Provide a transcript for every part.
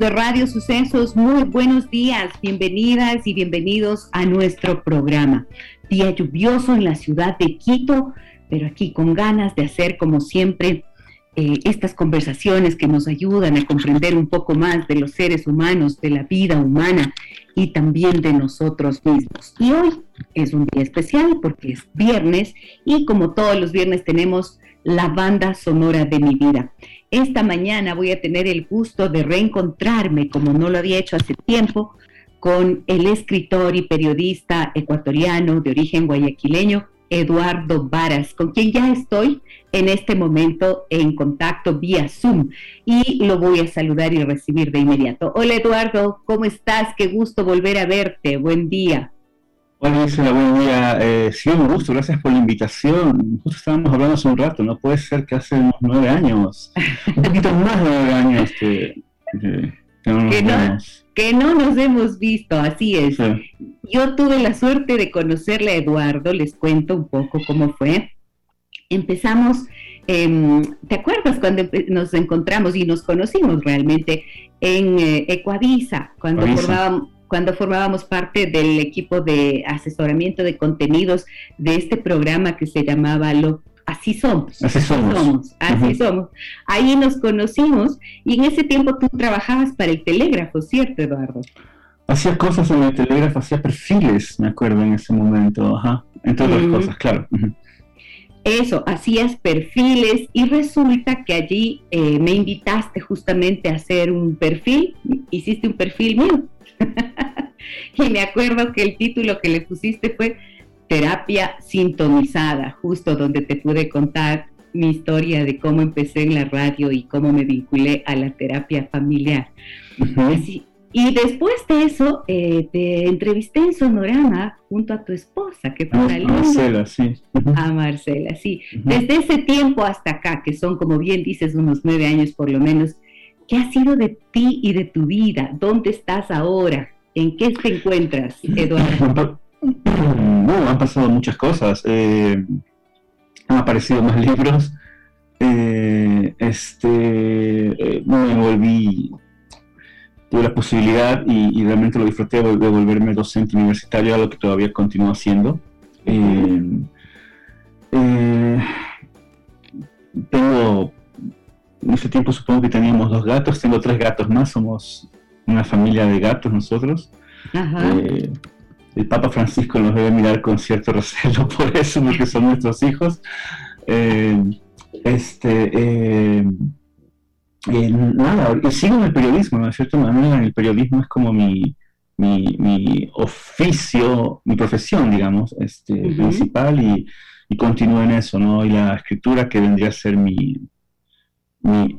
De Radio Sucesos, muy buenos días, bienvenidas y bienvenidos a nuestro programa. Día lluvioso en la ciudad de Quito, pero aquí con ganas de hacer como siempre eh, estas conversaciones que nos ayudan a comprender un poco más de los seres humanos, de la vida humana y también de nosotros mismos. Y hoy es un día especial porque es viernes y como todos los viernes tenemos la banda sonora de mi vida. Esta mañana voy a tener el gusto de reencontrarme, como no lo había hecho hace tiempo, con el escritor y periodista ecuatoriano de origen guayaquileño, Eduardo Varas, con quien ya estoy en este momento en contacto vía Zoom y lo voy a saludar y recibir de inmediato. Hola Eduardo, ¿cómo estás? Qué gusto volver a verte. Buen día. Hola Isela, buen día. Eh, sí, un gusto, gracias por la invitación. Justo estábamos hablando hace un rato, no puede ser que hace unos nueve años, un poquito más de nueve años que, que no nos hemos visto, así es. Yo tuve la suerte de conocerle a Eduardo, les cuento un poco cómo fue. Empezamos, em, ¿te acuerdas cuando nos encontramos y nos conocimos realmente en eh, Ecuavisa, cuando formábamos cuando formábamos parte del equipo de asesoramiento de contenidos de este programa que se llamaba Lo Así somos. Así somos. así somos. Ahí nos conocimos y en ese tiempo tú trabajabas para el telégrafo, ¿cierto, Eduardo? Hacía cosas en el telégrafo, hacía perfiles, me acuerdo en ese momento, ajá, entre otras cosas, claro. Eso, hacías perfiles y resulta que allí eh, me invitaste justamente a hacer un perfil, hiciste un perfil mío. y me acuerdo que el título que le pusiste fue terapia sintonizada, justo donde te pude contar mi historia de cómo empecé en la radio y cómo me vinculé a la terapia familiar. y después de eso, eh, te entrevisté en Sonorama junto a tu esposa, que fue a Marcela, sí. A Marcela, sí. Desde ese tiempo hasta acá, que son, como bien dices, unos nueve años por lo menos, ¿qué ha sido de ti y de tu vida? ¿Dónde estás ahora? ¿En qué te encuentras, Eduardo? Bueno, han pasado muchas cosas. Eh, han aparecido más libros. Eh, este, eh, me volví, tuve la posibilidad y, realmente lo disfruté de, volverme docente universitario, algo que todavía continúo haciendo. tengo, en ese tiempo supongo que teníamos dos gatos, tengo tres gatos más, somos una familia de gatos nosotros. Ajá el Papa Francisco nos debe mirar con cierto recelo por eso, porque son nuestros hijos. Eh, este, eh, eh, nada, sigo en el periodismo, de cierta manera, el periodismo es como mi, mi, oficio, mi profesión, digamos, este, principal y, y, continúo en eso, ¿no? Y la escritura que vendría a ser mi, mi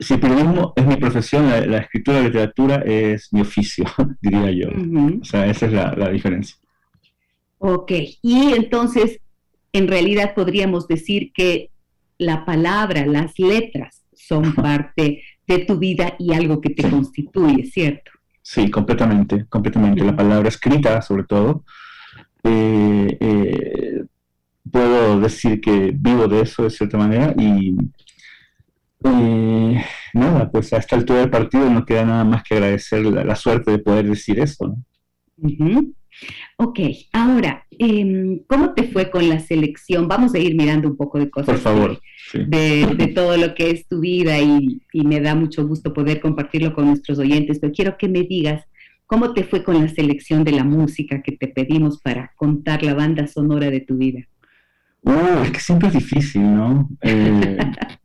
si el periodismo es mi profesión, la, escritura de literatura es mi oficio, diría yo. O sea, esa es la, diferencia. Ok, y entonces, en realidad podríamos decir que la palabra, las letras son parte de tu vida y algo que te constituye, ¿cierto? Sí, completamente, completamente. La palabra escrita, sobre todo. Eh, eh, puedo decir que vivo de eso de cierta manera y y nada, pues a esta altura del partido no queda nada más que agradecer la, suerte de poder decir eso. Ok, ahora, em, ¿cómo te fue con la selección? Vamos a ir mirando un poco de cosas. Por favor. De, todo lo que es tu vida y, y, me da mucho gusto poder compartirlo con nuestros oyentes, pero quiero que me digas cómo te fue con la selección de la música que te pedimos para contar la banda sonora de tu vida. Uh, es que siempre es difícil, ¿no? Eh,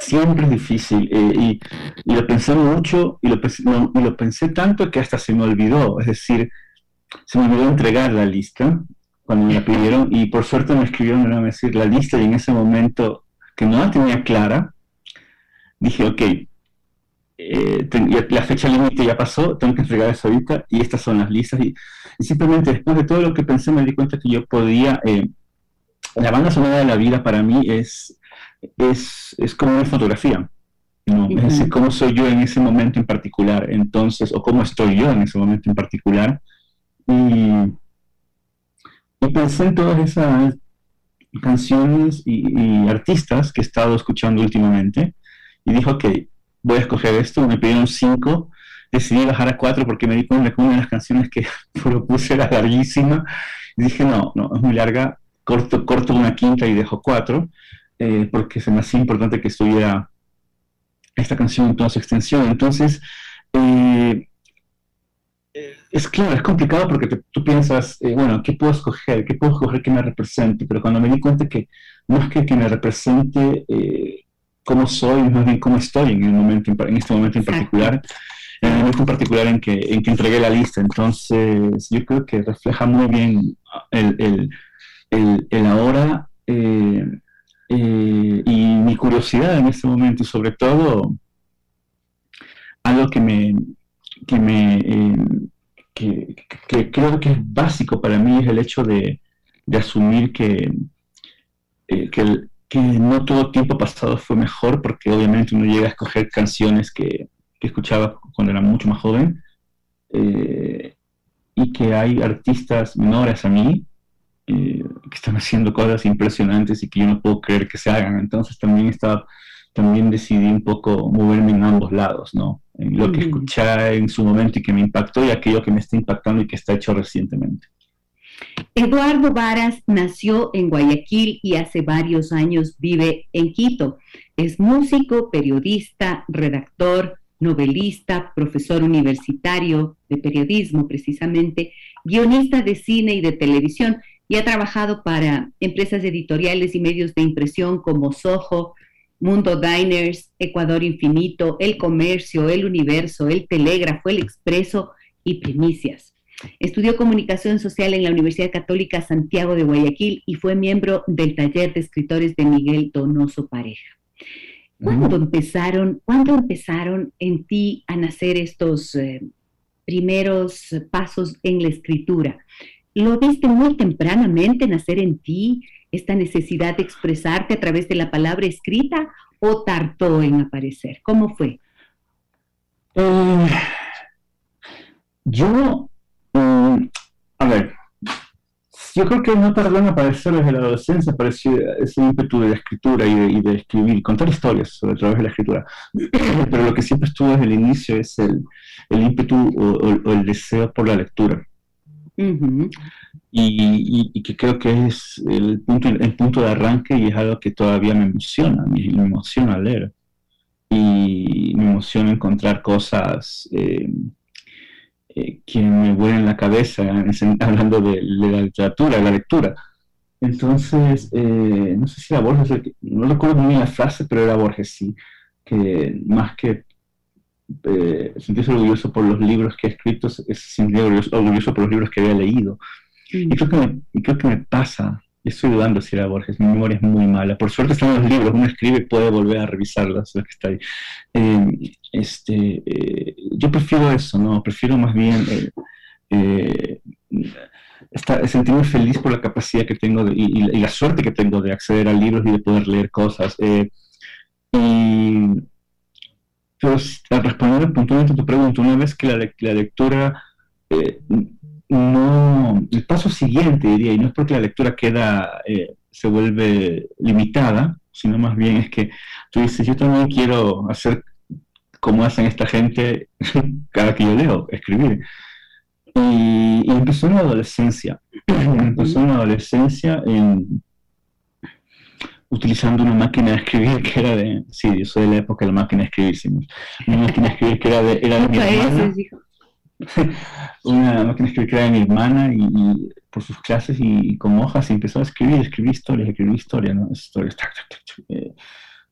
siempre es difícil. Eh, y, lo pensé mucho y lo pensé, y lo pensé tanto que hasta se me olvidó. Es decir, se me olvidó entregar la lista cuando me la pidieron y por suerte me escribieron, a decir, la lista y en ese momento que no la tenía clara, dije, ok, eh, la fecha límite ya pasó, tengo que entregar eso ahorita y estas son las listas. Y, simplemente después de todo lo que pensé me di cuenta que yo podía, eh, la banda sonora de la vida para mí es, es, es como una fotografía. ¿no? Es decir, cómo soy yo en ese momento en particular, entonces, o cómo estoy yo en ese momento en particular. Y, pensé en todas esas canciones y, artistas que he estado escuchando últimamente y dijo que voy a escoger esto, me pidieron cinco, decidí bajar a cuatro porque me di cuenta que una de las canciones que propuse era larguísima y dije no, no, es muy larga, corto, corto una quinta y dejo cuatro, eh, porque se me hacía importante que estuviera esta canción en toda su extensión. Entonces, eh, es claro, es complicado porque tú piensas, eh, bueno, ¿qué puedo escoger? ¿Qué puedo escoger que me represente? Pero cuando me di cuenta que no es que, que me represente eh, cómo soy, más bien cómo estoy en, el momento, en este momento en particular, en el momento en particular en que, en que entregué la lista. Entonces, yo creo que refleja muy bien el, el, el, el ahora eh, eh, y mi curiosidad en este momento, y sobre todo algo que me, que me eh, que, creo que es básico para mí es el hecho de, de asumir que, eh, que, no todo tiempo pasado fue mejor, porque obviamente uno llega a escoger canciones que, que escuchaba cuando era mucho más joven, y que hay artistas menores a mí eh, que están haciendo cosas impresionantes y que yo no puedo creer que se hagan. Entonces también estaba, también decidí un poco moverme en ambos lados, ¿no? En lo que escuché en su momento y que me impactó y aquello que me está impactando y que está hecho recientemente. Eduardo Varas nació en Guayaquil y hace varios años vive en Quito. Es músico, periodista, redactor, novelista, profesor universitario de periodismo precisamente, guionista de cine y de televisión y ha trabajado para empresas editoriales y medios de impresión como Soho, Mundo Diners, Ecuador Infinito, El Comercio, El Universo, El Telégrafo, El Expreso y Primicias. Estudió comunicación social en la Universidad Católica Santiago de Guayaquil y fue miembro del taller de escritores de Miguel Donoso Pareja. ¿Cuándo empezaron, ¿cuándo empezaron en ti a nacer estos eh, primeros pasos en la escritura? ¿Lo viste muy tempranamente nacer en ti esta necesidad de expresarte a través de la palabra escrita o tardó en aparecer? ¿Cómo fue? Eh, yo, mm, a ver, yo creo que no tardó en aparecer desde la adolescencia, apareció ese ímpetu de la escritura y de, escribir, contar historias sobre a través de la escritura. Pero lo que siempre estuvo desde el inicio es el, ímpetu o el deseo por la lectura y, que creo que es el punto, el punto de arranque y es algo que todavía me emociona, me, emociona leer. Y me emociona encontrar cosas eh, eh, que me vuelen la cabeza, hablando de, la literatura, de la lectura. Entonces, eh, no sé si era Borges, no recuerdo muy bien la frase, pero era Borges, sí, que más que eh, sentirse orgulloso por los libros que he escrito, es sentirse orgulloso, por los libros que había leído. Y, creo que me, creo que me pasa, y estoy dudando si era Borges, mi memoria es muy mala. Por suerte están los libros, uno escribe y puede volver a revisarlos, lo que está ahí. Em, este, eh, yo prefiero eso, ¿no? Prefiero más bien eh, estar, sentirme feliz por la capacidad que tengo y, y, la suerte que tengo de acceder a libros y de poder leer cosas. y pero responder puntualmente a tu pregunta, una vez que la, lectura eh, no, el paso siguiente diría, y no es porque la lectura queda, eh, se vuelve limitada, sino más bien es que tú dices, yo también quiero hacer como hacen esta gente cada que yo leo, escribir. Y, y empezó en la adolescencia, empezó en la adolescencia en utilizando una máquina de escribir que era de, sí, yo soy de la época de la máquina de escribir, sí, una máquina de escribir que era de, era de mi hermana, una máquina de escribir que era de mi hermana y, por sus clases y, con hojas y empezó a escribir, escribir historias, escribir historia, ¿no? Historias, eh,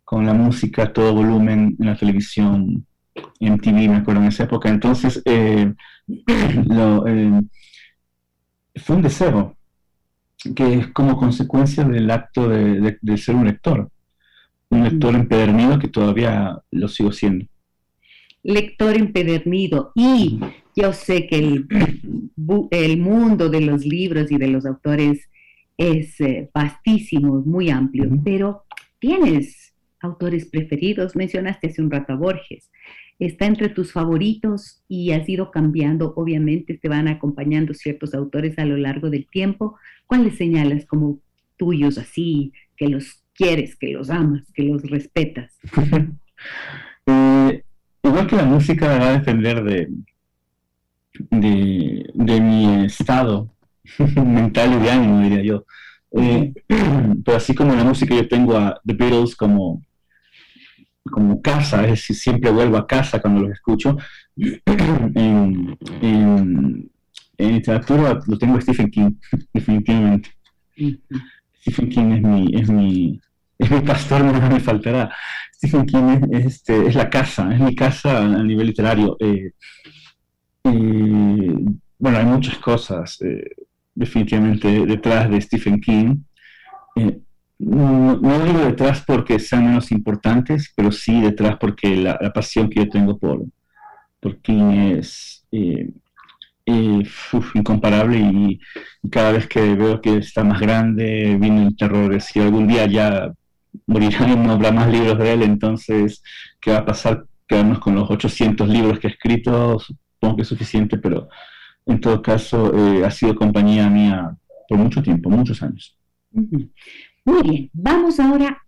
con la música todo volumen en la televisión, en TV, me acuerdo en esa época, entonces eh, lo, eh, fue un deseo, que es como consecuencia del acto de, ser un lector, un lector empedernido que todavía lo sigo siendo. lector empedernido. Y yo sé que el, el mundo de los libros y de los autores es eh, vastísimo, muy amplio, pero tienes autores preferidos, mencionaste hace un rato a Borges, está entre tus favoritos y has ido cambiando, obviamente te van acompañando ciertos autores a lo largo del tiempo, ¿cuáles señalas como tuyos así, que los quieres, que los amas, que los respetas? Eh, igual que la música va a depender de, de, mi estado mental y de ánimo, diría yo. Eh, pero así como la música yo tengo a The Beatles como, como casa, es decir, siempre vuelvo a casa cuando los escucho. en, literatura lo tengo a Stephen King, definitivamente. Stephen King es mi, es mi, es mi pastor, no me faltará. Stephen King es, este, es la casa, es mi casa a nivel literario. Eh, bueno, hay muchas cosas eh, definitivamente detrás de Stephen King. Eh, no, digo detrás porque sean menos importantes, pero sí detrás porque la, pasión que yo tengo por, por King es incomparable y, cada vez que veo que está más grande, viene el terror de si algún día ya morirá y no habrá más libros de él, entonces, ¿qué va a pasar? Quedarnos con los 800 libros que ha escrito, supongo que es suficiente, pero en todo caso eh, ha sido compañía mía por mucho tiempo, muchos años. Muy bien, vamos ahora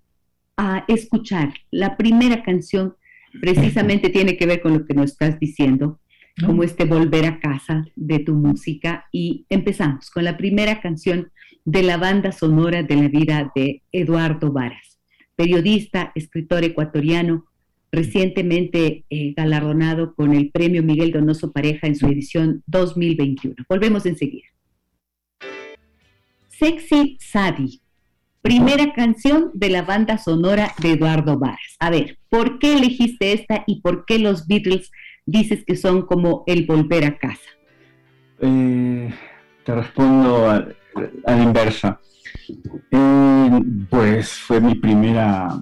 a escuchar la primera canción, precisamente tiene que ver con lo que nos estás diciendo, como este volver a casa de tu música, y empezamos con la primera canción de la banda sonora de la vida de Eduardo Varas, periodista, escritor ecuatoriano, recientemente eh, galardonado con el premio Miguel Donoso Pareja en su edición 2021. Volvemos enseguida. Sexy Sadie, primera canción de la banda sonora de Eduardo Varas. A ver, ¿por qué elegiste esta y por qué los Beatles dices que son como el volver a casa? Eh, te respondo a, la inversa. Eh, pues fue mi primera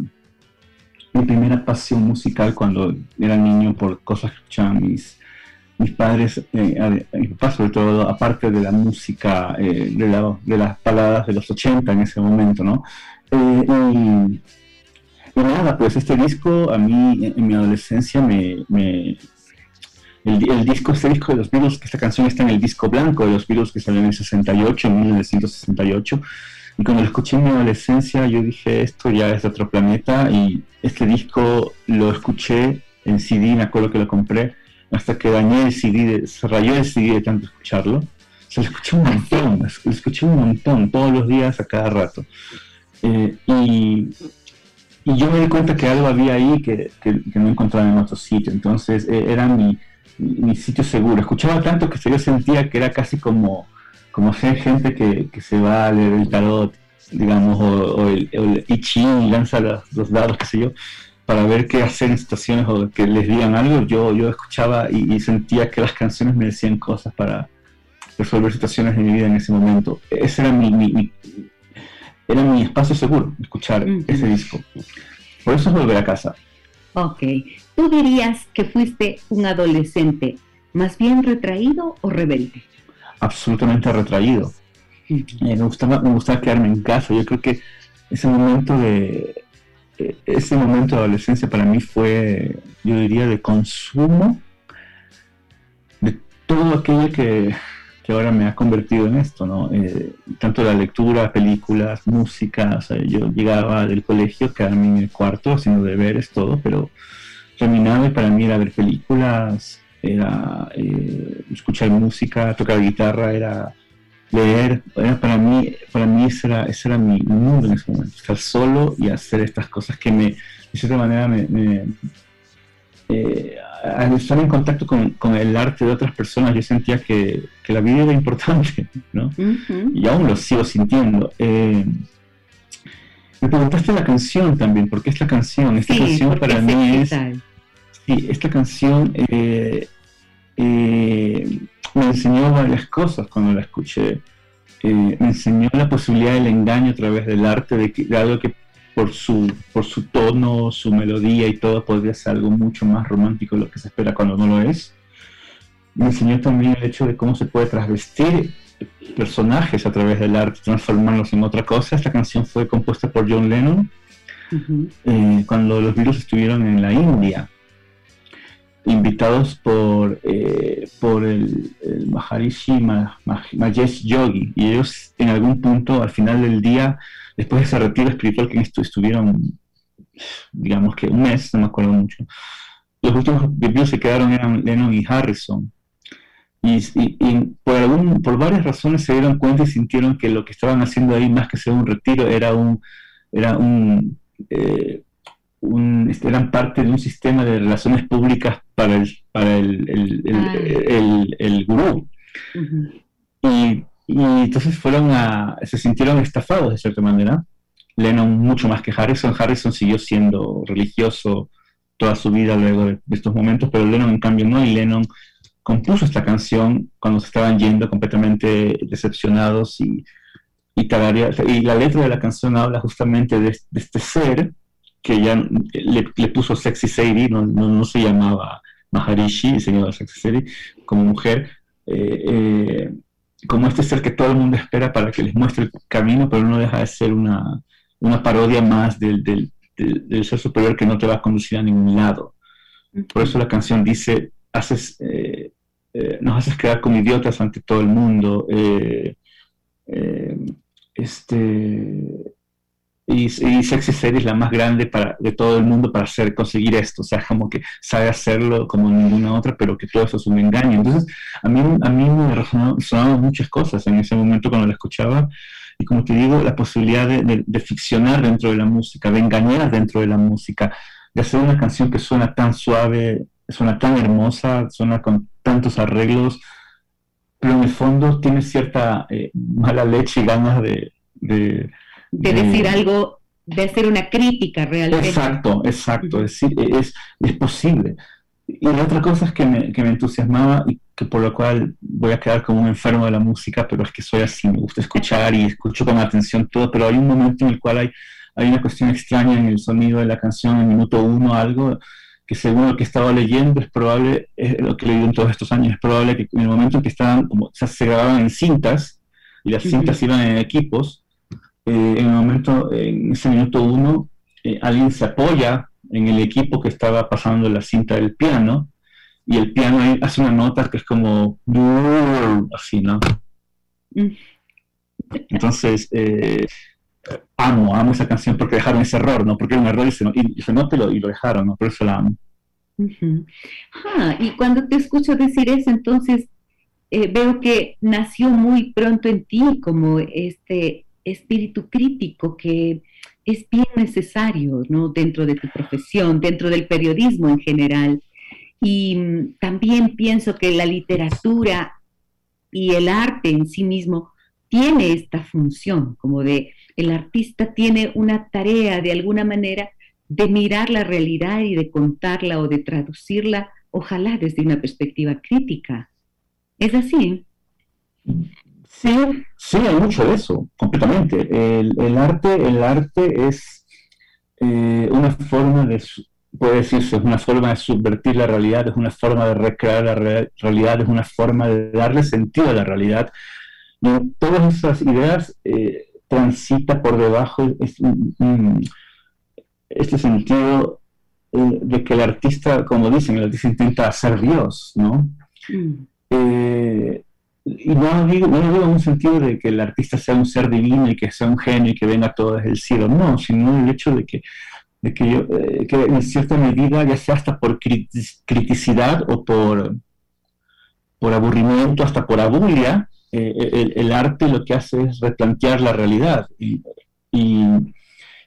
mi primera pasión musical cuando era niño por cosas que mis padres, eh, sobre todo, aparte de la música, eh, de, de, las baladas de los 80 en ese momento, ¿no? Eh, y, nada, pues este disco a mí en mi adolescencia me... el, disco, este disco de los Beatles, que esta canción está en el disco blanco de los Beatles que salió en el 68, en 1968, y cuando lo escuché en mi adolescencia, yo dije, esto ya es de otro planeta. Y este disco lo escuché en CD, me acuerdo que lo compré, hasta que dañé el CD, se rayó el CD de tanto escucharlo. Se lo escuché un montón, lo escuché un montón, todos los días, a cada rato. Eh, y, y, yo me di cuenta que algo había ahí que, que, no encontraba en otro sitio. Entonces eh, era mi, mi, sitio seguro. Escuchaba tanto que yo sentía que era casi como como gente que, que, se va a leer el tarot, digamos, o, el, I Ching y lanza los, dados, qué sé yo, para ver qué hacer en situaciones o que les digan algo, yo, yo escuchaba y, sentía que las canciones me decían cosas para resolver situaciones de mi vida en ese momento. Ese era mi, mi, era mi espacio seguro, escuchar ese disco. Por eso es volver a casa. Ok. ¿Tú dirías que fuiste un adolescente más bien retraído o rebelde? absolutamente retraído. Eh, me, gustaba, me gustaba quedarme en casa. Yo creo que ese momento de ese momento de adolescencia para mí fue, yo diría, de consumo de todo aquello que, que ahora me ha convertido en esto, ¿no? Eh, tanto la lectura, películas, música, yo llegaba del colegio, quedarme en el cuarto haciendo deberes, todo, pero terminaba y para mí era ver películas, era eh, escuchar música, tocar guitarra, era leer, para mí, para mí ese era, ese era mi mundo en ese momento, estar solo y hacer estas cosas que me, de cierta manera, me, eh, al estar en contacto con, el arte de otras personas, yo sentía que, la vida era importante, ¿no? Y aún lo sigo sintiendo. Eh, me preguntaste la canción también, porque esta canción, esta canción para mí es... Sí, esta canción eh, me enseñó varias cosas cuando la escuché. Eh, me enseñó la posibilidad del engaño a través del arte, de, algo que por su, por su tono, su melodía y todo, podría ser algo mucho más romántico de lo que se espera cuando no lo es. Me enseñó también el hecho de cómo se puede trasvestir personajes a través del arte, transformarlos en otra cosa. Esta canción fue compuesta por John Lennon eh, cuando los virus estuvieron en la India, invitados por, eh, por el, Maharishi Mahesh Yogi. Y ellos en algún punto, al final del día, después de ese retiro espiritual que estuvieron, digamos que un mes, no me acuerdo mucho, los últimos virus se quedaron eran Lennon y Harrison. Y, por, algún, por varias razones se dieron cuenta y sintieron que lo que estaban haciendo ahí, más que ser un retiro, era un, era un, eh, este, eran parte de un sistema de relaciones públicas para el, para el, el, el, gurú. y, y, entonces fueron a, se sintieron estafados de cierta manera. Lennon mucho más que Harrison. Harrison siguió siendo religioso toda su vida luego de, estos momentos, pero Lennon en cambio no, y Lennon compuso esta canción cuando se estaban yendo completamente decepcionados y, y, y la letra de la canción habla justamente de, este ser que ya le, puso Sexy Sadie, no, no, se llamaba Maharishi, se llamaba Sexy Sadie, como mujer, eh, eh, como este ser que todo el mundo espera para que les muestre el camino, pero no deja de ser una, una parodia más del, del, del, ser superior que no te va a conducir a ningún lado. Por eso la canción dice, haces, eh, nos haces quedar como idiotas ante todo el mundo. Este, y, y, Sexy Series es la más grande para, de todo el mundo para hacer, conseguir esto. O sea, como que sabe hacerlo como ninguna otra, pero que todo eso es un engaño. Entonces, a mí, a mí me resonaban muchas cosas en ese momento cuando la escuchaba. Y como te digo, la posibilidad de, de ficcionar dentro de la música, de engañar dentro de la música, de hacer una canción que suena tan suave, suena tan hermosa, suena con tantos arreglos, pero en el fondo tiene cierta eh, mala leche y ganas de, de, decir algo, de hacer una crítica realmente. Exacto, exacto, es, es, es posible. Y la otra cosa es que me, que me, entusiasmaba y que por lo cual voy a quedar como un enfermo de la música, pero es que soy así, me gusta escuchar y escucho con atención todo, pero hay un momento en el cual hay, hay una cuestión extraña en el sonido de la canción, en minuto uno, algo que según lo que estaba leyendo es probable, es lo que he leído en todos estos años, es probable que en el momento en que estaban, como se grababan en cintas, y las cintas iban en equipos, eh, en el momento, en ese minuto uno, eh, alguien se apoya en el equipo que estaba pasando la cinta del piano, y el piano hace una nota que es como así, ¿no? Mm. Entonces, eh, amo, amo esa canción porque dejaron ese error, ¿no? Porque era un error y se, y, se notó y lo dejaron, ¿no? Por eso la amo. ah, y cuando te escucho decir eso, entonces eh, veo que nació muy pronto en ti como este espíritu crítico que es bien necesario, ¿no? Dentro de tu profesión, dentro del periodismo en general. Y mm, también pienso que la literatura y el arte en sí mismo tiene esta función como de el artista tiene una tarea de alguna manera de mirar la realidad y de contarla o de traducirla, ojalá desde una perspectiva crítica. ¿Es así? Sí, sí, hay mucho de eso, completamente. El, arte, el arte es eh, una forma de, puede decirse, es una forma de subvertir la realidad, es una forma de recrear la realidad, es una forma de darle sentido a la realidad. Y todas esas ideas eh, transita por debajo este sentido eh, de que el artista, como dicen, el artista intenta ser Dios, ¿no? Mm. Eh, y no digo, no digo en un sentido de que el artista sea un ser divino y que sea un genio y que venga todo desde el cielo, no, sino el hecho de que, de que, yo, eh, que en cierta medida, ya sea hasta por criticidad o por, por aburrimiento, hasta por abulia, eh, el, arte lo que hace es replantear la realidad. Y,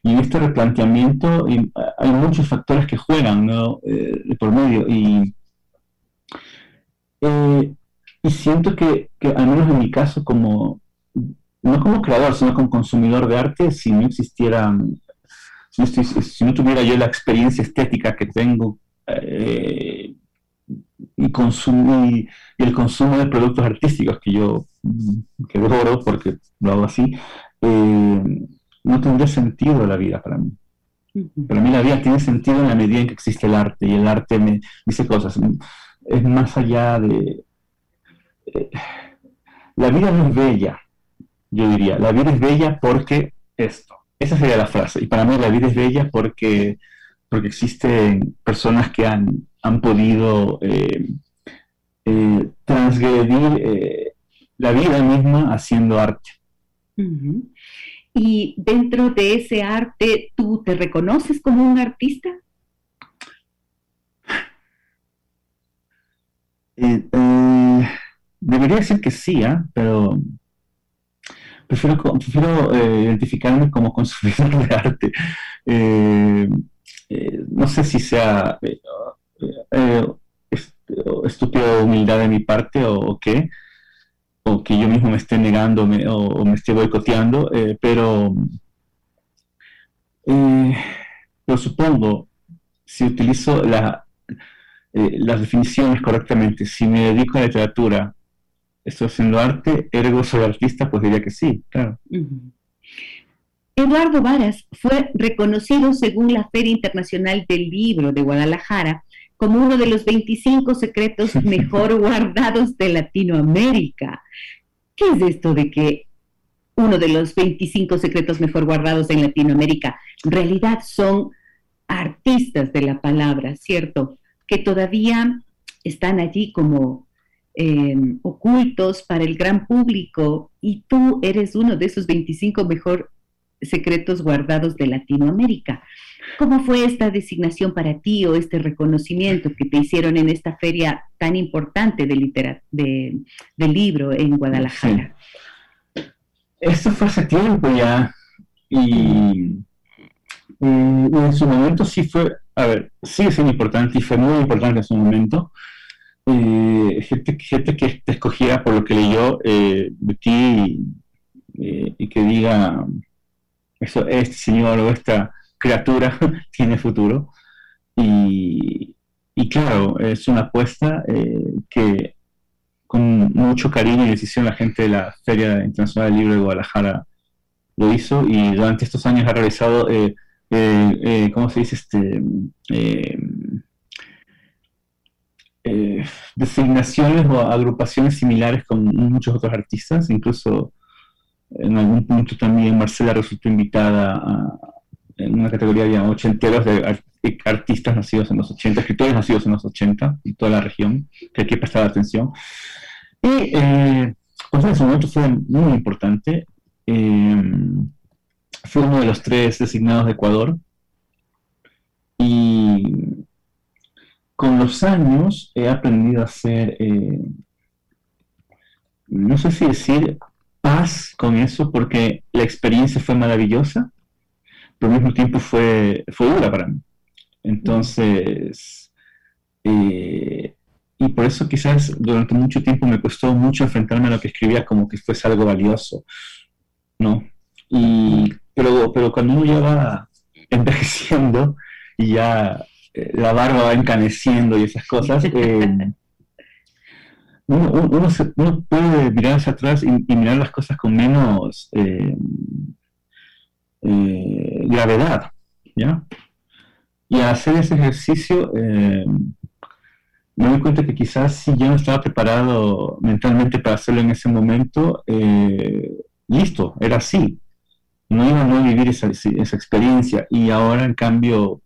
en este replanteamiento hay muchos factores que juegan eh, por medio. Y, eh, y siento que, al menos en mi caso, como no como creador, sino como consumidor de arte, si no existiera, si no, tuviera yo la experiencia estética que tengo, y, consumo, y, el consumo de productos artísticos que yo que porque lo hago así, eh, no tendría sentido la vida para mí. Para mí la vida tiene sentido en la medida en que existe el arte y el arte me dice cosas. Es más allá de... Eh, la vida no es bella, yo diría. La vida es bella porque esto. Esa sería la frase. Y para mí la vida es bella porque, porque existen personas que han, han podido eh, eh, transgredir la vida misma haciendo arte. Y dentro de ese arte, ¿tú te reconoces como un artista? Eh, eh, debería decir que sí, ¿eh? pero prefiero, identificarme como consumidor de arte. no sé si sea estúpida humildad de mi parte o qué, o que yo mismo me esté negando o, me esté boicoteando, eh, pero, eh, pero supongo, si utilizo la, eh, las definiciones correctamente, si me dedico a la literatura, estoy haciendo arte, ergo soy artista, pues diría que sí, claro. Eduardo Varas fue reconocido según la Feria Internacional del Libro de Guadalajara como uno de los 25 secretos mejor guardados de Latinoamérica. ¿Qué es esto de que uno de los 25 secretos mejor guardados en Latinoamérica en realidad son artistas de la palabra, ¿cierto? Que todavía están allí como eh, ocultos para el gran público y tú eres uno de esos 25 mejor secretos guardados de Latinoamérica. ¿Cómo fue esta designación para ti o este reconocimiento que te hicieron en esta feria tan importante de, de, libro en Guadalajara? Esto fue hace tiempo ya y, en su momento sí fue, a ver, sigue siendo importante y fue muy importante en su momento. Eh, gente, gente, que te escogía por lo que leyó eh, de ti eh, y que diga, eso, este señor o esta criatura tiene futuro. Y, claro, es una apuesta eh, que con mucho cariño y decisión la gente de la Feria Internacional del Libro de Guadalajara lo hizo y durante estos años ha realizado, eh, eh, ¿cómo se dice? Este, designaciones o agrupaciones similares con muchos otros artistas, incluso en algún punto también Marcela resultó invitada a, en una categoría de ochenteros de artistas nacidos en los 80, escritores nacidos en los 80, y toda la región, que hay que prestar atención. Y eh, pues en ese momento fue muy importante. Eh, fue uno de los tres designados de Ecuador. Y con los años he aprendido a hacer, eh, no sé si decir paz con eso, porque la experiencia fue maravillosa pero al mismo tiempo fue, fue dura para mí. Entonces, eh, y por eso quizás durante mucho tiempo me costó mucho enfrentarme a lo que escribía como que fuese algo valioso, ¿no? Y, pero, pero cuando uno ya va envejeciendo y ya la barba va encaneciendo y esas cosas, eh, uno, puede mirar hacia atrás y, mirar las cosas con menos eh, gravedad, ¿ya? Y hacer ese ejercicio eh, me doy cuenta que quizás si yo no estaba preparado mentalmente para hacerlo en ese momento, eh, listo, era así. No iba a no vivir esa, esa, experiencia y ahora en cambio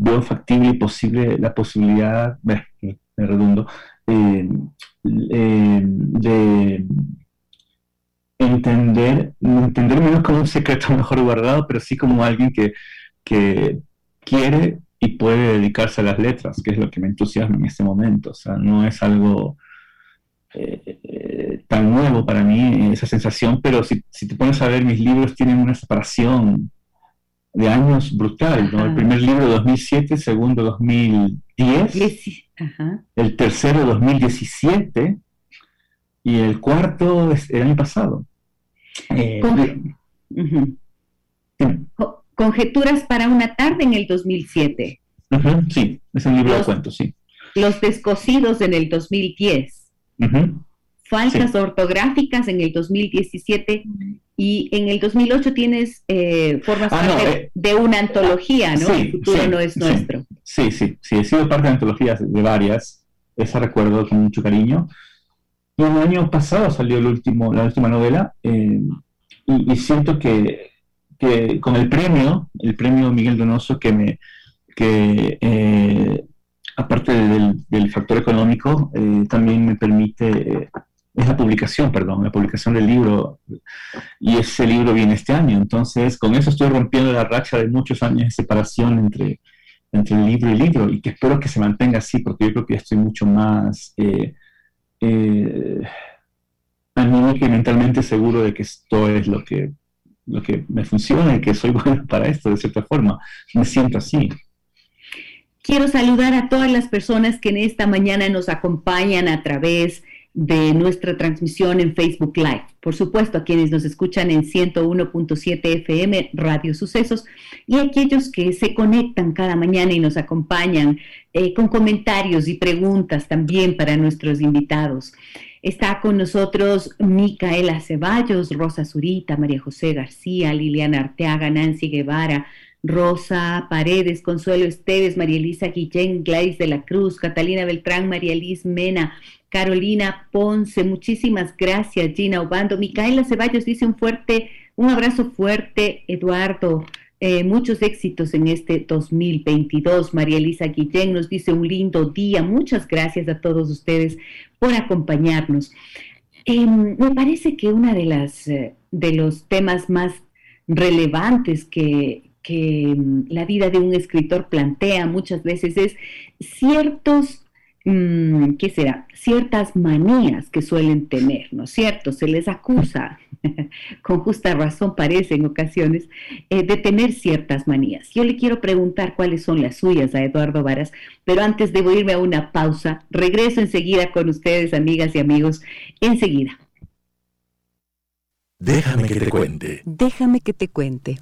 veo factible y posible la posibilidad, me, me redundo, de entender, entender menos como un secreto mejor guardado, pero sí como alguien que, quiere y puede dedicarse a las letras, que es lo que me entusiasma en este momento. O sea, no es algo eh, tan nuevo para mí esa sensación, pero si, te pones a ver, mis libros tienen una separación de años brutal, ¿no? El primer libro 2007, el segundo 2010, el tercero 2017 y el cuarto el año pasado. Eh, conjeturas para una tarde en el 2007. sí, es un libro de cuentos, sí. Los descosidos en el 2010. Faltas ortográficas en el 2017 y en el 2008 tienes, eh, formas ah, parte eh, de una antología, ¿no? el futuro no es nuestro. Sí, sí, sí, he sido parte de antologías de varias, esa recuerdo con mucho cariño. Y el año pasado salió el último, la última novela eh, y, siento que, que, con el premio, el premio Miguel Donoso que me, que aparte del, del, factor económico, también me permite es la publicación, perdón, la publicación del libro, y ese libro viene este año. Entonces, con eso estoy rompiendo la racha de muchos años de separación entre, entre el libro y el libro, y que espero que se mantenga así, porque yo creo que ya estoy mucho más eh, eh, que mentalmente seguro de que esto es lo que, lo que me funciona y que soy bueno para esto, de cierta forma. Me siento así. Quiero saludar a todas las personas que en esta mañana nos acompañan a través de nuestra transmisión en Facebook Live. Por supuesto, a quienes nos escuchan en 101.7 FM Radio Sucesos y a aquellos que se conectan cada mañana y nos acompañan eh, con comentarios y preguntas también para nuestros invitados. Está con nosotros Micaela Ceballos, Rosa Zurita, María José García, Liliana Arteaga, Nancy Guevara, Rosa Paredes, Consuelo Esteves, María Elisa Guillén, Gladys de la Cruz, Catalina Beltrán, María Liz Mena, Carolina Ponce, muchísimas gracias, Gina Obando. Micaela Ceballos dice un fuerte, un abrazo fuerte, Eduardo. Eh, muchos éxitos en este 2022. María Elisa Guillén nos dice un lindo día. Muchas gracias a todos ustedes por acompañarnos. Em, me parece que uno de, las, eh, de los temas más relevantes que, que em, la vida de un escritor plantea muchas veces es ciertos Mm, ¿qué será? Ciertas manías que suelen tener, ¿no es cierto? Se les acusa, con justa razón parece en ocasiones, eh, de tener ciertas manías. Yo le quiero preguntar cuáles son las suyas a Eduardo Varas, pero antes debo irme a una pausa. Regreso enseguida con ustedes, amigas y amigos, enseguida. Déjame que te cuente. Déjame que te cuente.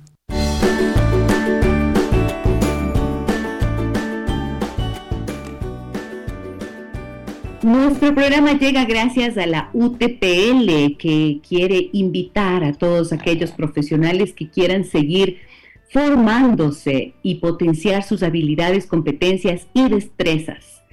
Nuestro programa llega gracias a la UTPL que quiere invitar a todos aquellos profesionales que quieran seguir formándose y potenciar sus habilidades, competencias y destrezas.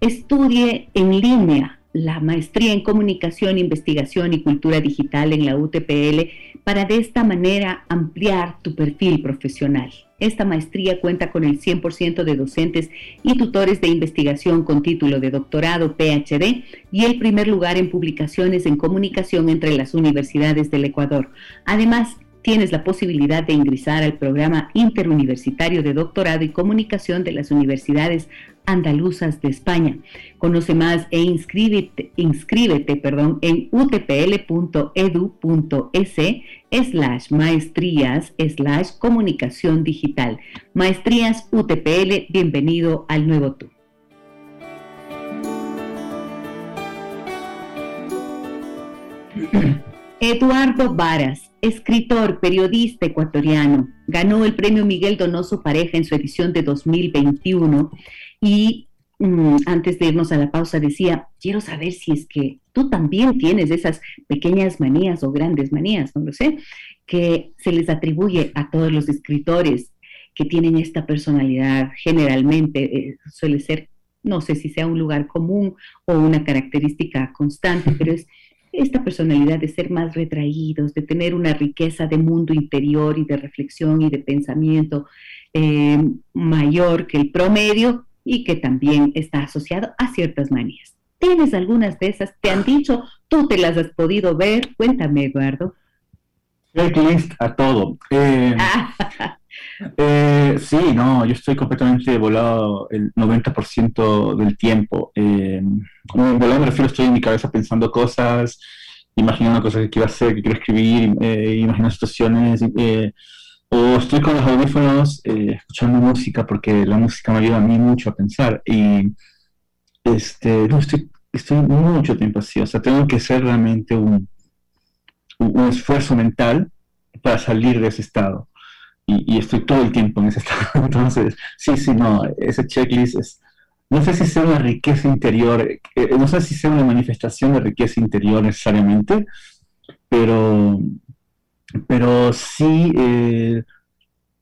Estudie en línea la maestría en comunicación, investigación y cultura digital en la UTPL para de esta manera ampliar tu perfil profesional. Esta maestría cuenta con el 100% de docentes y tutores de investigación con título de doctorado PhD y el primer lugar en publicaciones en comunicación entre las universidades del Ecuador. Además, tienes la posibilidad de ingresar al programa interuniversitario de doctorado y comunicación de las universidades andaluzas de España. Conoce más e inscríbete, inscríbete perdón, en utpl.edu.es slash maestrías slash comunicación digital. Maestrías UTPL, bienvenido al nuevo tú. Eduardo Varas, escritor, periodista ecuatoriano, ganó el premio Miguel Donoso Pareja en su edición de 2021 y mm, antes de irnos a la pausa decía, quiero saber si es que tú también tienes esas pequeñas manías o grandes manías, no lo sé, que se les atribuye a todos los escritores que tienen esta personalidad, generalmente eh, suele ser, no sé si sea un lugar común o una característica constante, pero es esta personalidad de ser más retraídos, de tener una riqueza de mundo interior y de reflexión y de pensamiento eh, mayor que el promedio y que también está asociado a ciertas manías. ¿Tienes algunas de esas? ¿Te han dicho? ¿Tú te las has podido ver? Cuéntame, Eduardo. Checklist a todo. Eh, eh, sí, no, yo estoy completamente volado el 90% del tiempo. Eh, volado me refiero, estoy en mi cabeza pensando cosas, imaginando cosas que quiero hacer, que quiero escribir, eh, imaginando situaciones. Eh, o estoy con los audífonos escuchando música porque la música me ayuda a mí mucho a pensar. Y este, no, estoy, estoy mucho tiempo así. O sea, tengo que hacer realmente un, un esfuerzo mental para salir de ese estado y, estoy todo el tiempo en ese estado. Entonces, sí, sí, no, ese checklist es, no sé si sea una riqueza interior, eh, no sé si sea una manifestación de riqueza interior necesariamente, pero pero sí, eh,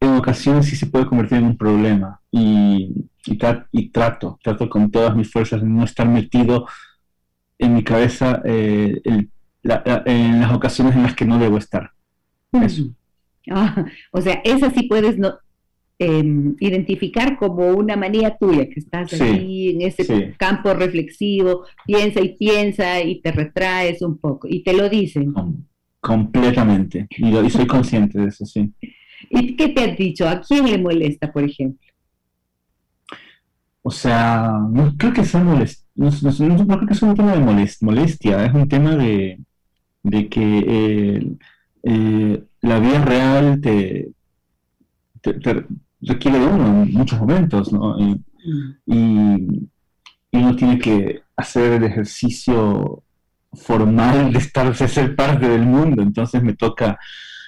en ocasiones sí se puede convertir en un problema y, y, trato, trato con todas mis fuerzas de no estar metido en mi cabeza eh, en las ocasiones en las que no debo estar. Eso. Ah, o sea, esa sí puedes no, em, identificar como una manía tuya, que estás ahí en ese campo reflexivo, piensa y piensa y te retraes un poco, y te lo dicen. Completamente, y, soy consciente de eso, sí. ¿Y qué te has dicho? ¿A quién le molesta, por ejemplo? O sea, no creo que sea molest no, creo que sea un tema de molestia, es un tema de, de que eh, eh, la vida real te, requiere de uno en muchos momentos, ¿no? Y, uno tiene que hacer el ejercicio formal de estar, de ser parte del mundo, entonces me toca,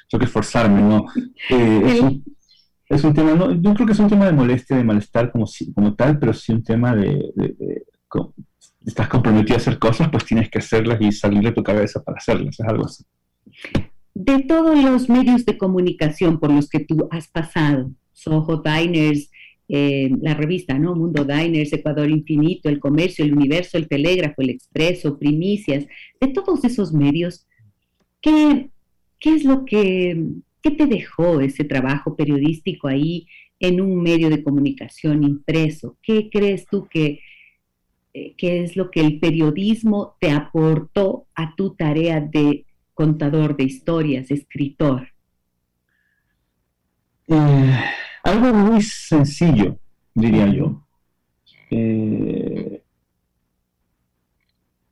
que esforzarme, ¿no? Eh, es, un, tema, no, yo creo que es un tema de molestia, de malestar como, como tal, pero sí un tema de, estás comprometido a hacer cosas, pues tienes que hacerlas y salir de tu cabeza para hacerlas, es algo así. De todos los medios de comunicación por los que tú has pasado, Soho Diners, eh, la revista, ¿no? Mundo Diners, Ecuador Infinito, El Comercio, El Universo, El Telégrafo, El Expreso, Primicias, de todos esos medios, ¿qué, qué es lo que, qué te dejó ese trabajo periodístico ahí en un medio de comunicación impreso? ¿Qué crees tú que, eh, qué es lo que el periodismo te aportó a tu tarea de contador de historias, escritor? Eh, algo muy sencillo, diría yo. Eh,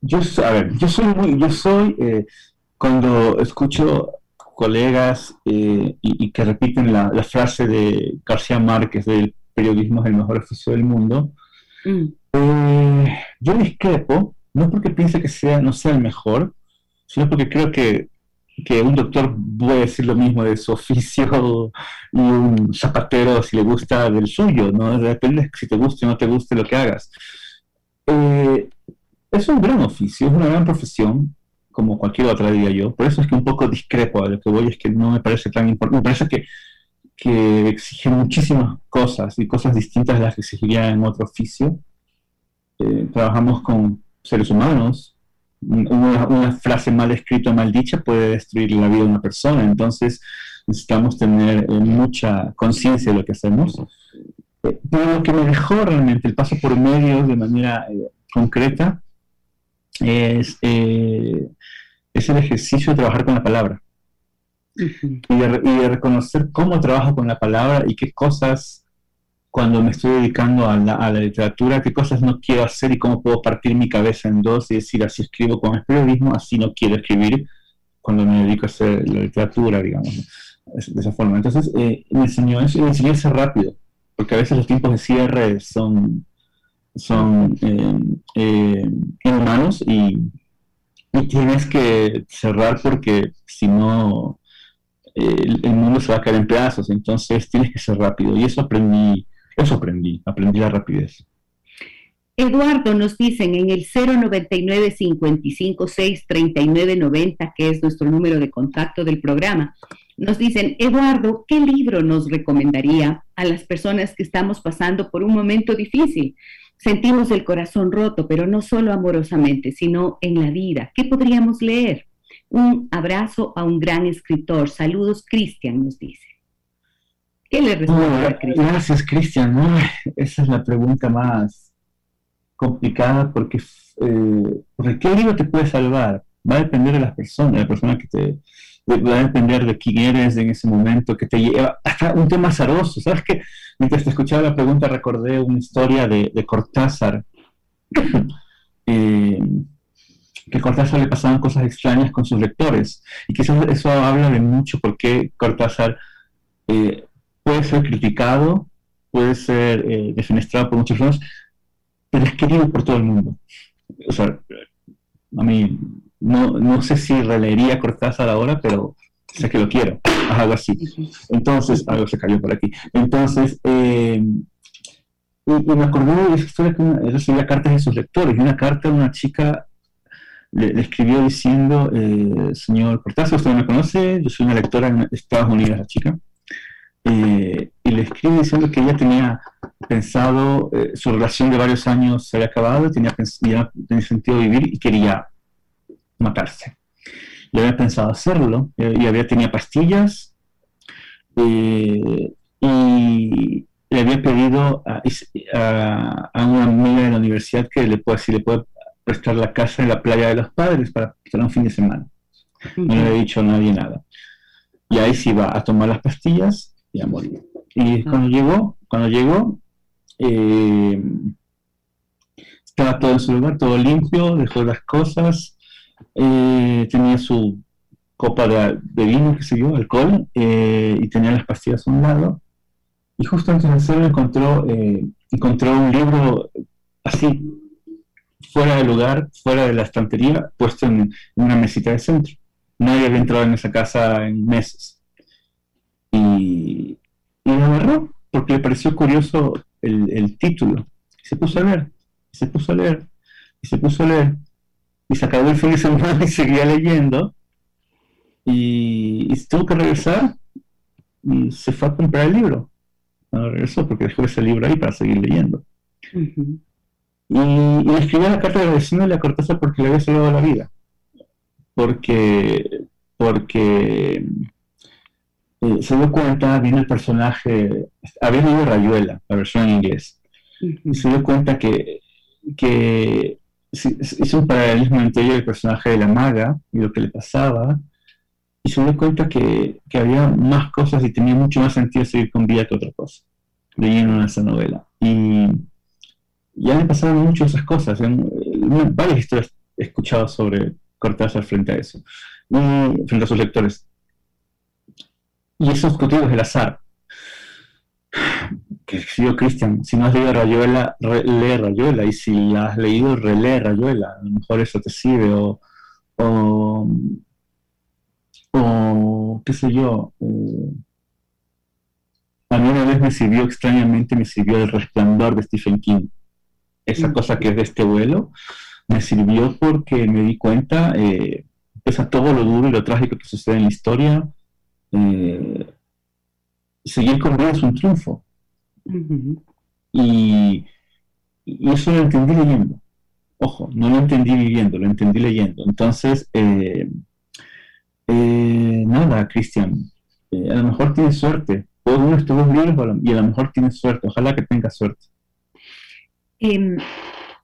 yo, a ver, yo soy muy, yo soy, eh, cuando escucho colegas y, que repiten la, frase de García Márquez del periodismo es el mejor oficio del mundo, mm. yo discrepo, no porque piense que sea, no sea el mejor, sino porque creo que, un doctor puede decir lo mismo de su oficio y un zapatero si le gusta del suyo, ¿no? Depende si te guste o no te guste lo que hagas. Eh, es un gran oficio, es una gran profesión, como cualquier otra, diría yo. Por eso es que un poco discrepo a lo que voy, es que no me parece tan importante. Me parece que, que exige muchísimas cosas y cosas distintas de las que exigiría en otro oficio. Eh, trabajamos con seres humanos, una, frase mal escrita o mal dicha puede destruir la vida de una persona. Entonces necesitamos tener eh, mucha conciencia de lo que hacemos. Eh, pero lo que me dejó realmente el paso por medios de manera eh, concreta es, es el ejercicio de trabajar con la palabra. y, de, y de reconocer cómo trabajo con la palabra y qué cosas cuando me estoy dedicando a la, literatura, qué cosas no quiero hacer y cómo puedo partir mi cabeza en dos y decir, así escribo con el periodismo, así no quiero escribir cuando me dedico a hacer la literatura, digamos, de esa forma. Entonces, eh, me enseñó eso y me enseñó a ser rápido, porque a veces los tiempos de cierre son, son eh, eh, inhumanos y, y, tienes que cerrar porque si no... El, el mundo se va a caer en pedazos, entonces tienes que ser rápido. Y eso aprendí eso aprendí, aprendí la rapidez. Eduardo, nos dicen en el 099 556 3990, que es nuestro número de contacto del programa, nos dicen, Eduardo, ¿qué libro nos recomendaría a las personas que estamos pasando por un momento difícil? Sentimos el corazón roto, pero no solo amorosamente, sino en la vida. ¿Qué podríamos leer? Un abrazo a un gran escritor. Saludos, Cristian, nos dice. ¿Qué le responde a Cristian? Gracias, Cristian. esa es la pregunta más complicada porque, eh, ¿qué libro te puede salvar? Va a depender de las personas, de la persona que te... Va a depender de quién eres en ese momento, que te lleva... Hasta un tema azaroso. ¿Sabes qué? Mientras te escuchaba la pregunta recordé una historia de, Cortázar. eh, que a Cortázar le pasaban cosas extrañas con sus lectores. Y quizás eso habla de mucho por qué Cortázar eh, puede ser criticado, puede ser eh, por muchas personas, pero es querido por todo el mundo. O sea, a mí no, no sé si releería Cortázar ahora, pero sé que lo quiero, algo así. Entonces, algo se cayó por aquí. Entonces, eh, me acordé de esa historia que recibía cartas de sus lectores, y una carta de una chica le, escribió diciendo, eh, señor Cortázar, usted me conoce, yo soy una lectora en Estados Unidos, la chica, eh, y le escribe diciendo que ella tenía pensado, eh, su relación de varios años se había acabado, tenía, tenía, tenía sentido vivir y quería matarse. Y había pensado hacerlo, y había tenía pastillas, y le había pedido a, a, una amiga de la universidad que le pueda, si le puede prestar la casa en la playa de los padres para pasar un fin de semana. No le había dicho a nadie nada. Y ahí se iba a tomar las pastillas y a morir. Y cuando llegó, cuando llegó, eh, estaba todo en su lugar, todo limpio, dejó las cosas, eh, tenía su copa de, vino, que se yo, alcohol, eh, y tenía las pastillas a un lado. Y justo antes de hacerlo encontró, encontró un libro así, fuera del lugar, fuera de la estantería, puesto en, una mesita de centro. Nadie había entrado en esa casa en meses. Y, y lo agarró porque le pareció curioso el, título. Y se puso a leer, y se puso a leer, y se puso a leer. Y se acabó el fin de semana y seguía leyendo. Y, y tuvo que regresar y se fue a comprar el libro. No regresó porque dejó ese libro ahí para seguir leyendo. Y, le escribió la carta agradeciéndole a Cortázar porque le había salvado la vida. Porque, porque eh, se dio cuenta, viene el personaje, había leído Rayuela, la versión en inglés, y se dio cuenta que, que hizo un paralelismo entre ella y el personaje de la maga y lo que le pasaba, y se dio cuenta que, que había más cosas y tenía mucho más sentido seguir con vida que otra cosa, leyendo esa novela. Y ya me pasaron mucho esas cosas. En, varias historias he escuchado sobre Cortázar frente a eso, frente a sus lectores. Y esos motivos del azar. Que si yo, Cristian, si no has leído Rayuela, lee Rayuela. Y si has leído, relee Rayuela. A lo mejor eso te sirve. O, o, qué sé yo. Eh, a mí una vez me sirvió extrañamente, me sirvió el resplandor de Stephen King esa cosa que es de este vuelo, me sirvió porque me di cuenta, eh, pese a todo lo duro y lo trágico que sucede en la historia, eh, seguir con vida es un triunfo. y, eso lo entendí leyendo. Ojo, no lo entendí viviendo, lo entendí leyendo. Entonces, eh, nada, Cristian, a lo mejor tienes suerte. Por uno estos libros y a lo mejor tienes suerte. Ojalá que tengas suerte. Em,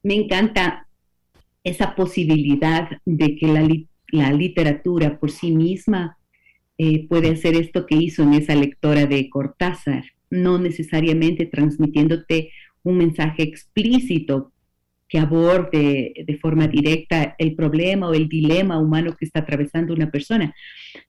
me encanta esa posibilidad de que la, literatura por sí misma eh, puede hacer esto que hizo en esa lectora de Cortázar, no necesariamente transmitiéndote un mensaje explícito que aborde de forma directa el problema o el dilema humano que está atravesando una persona,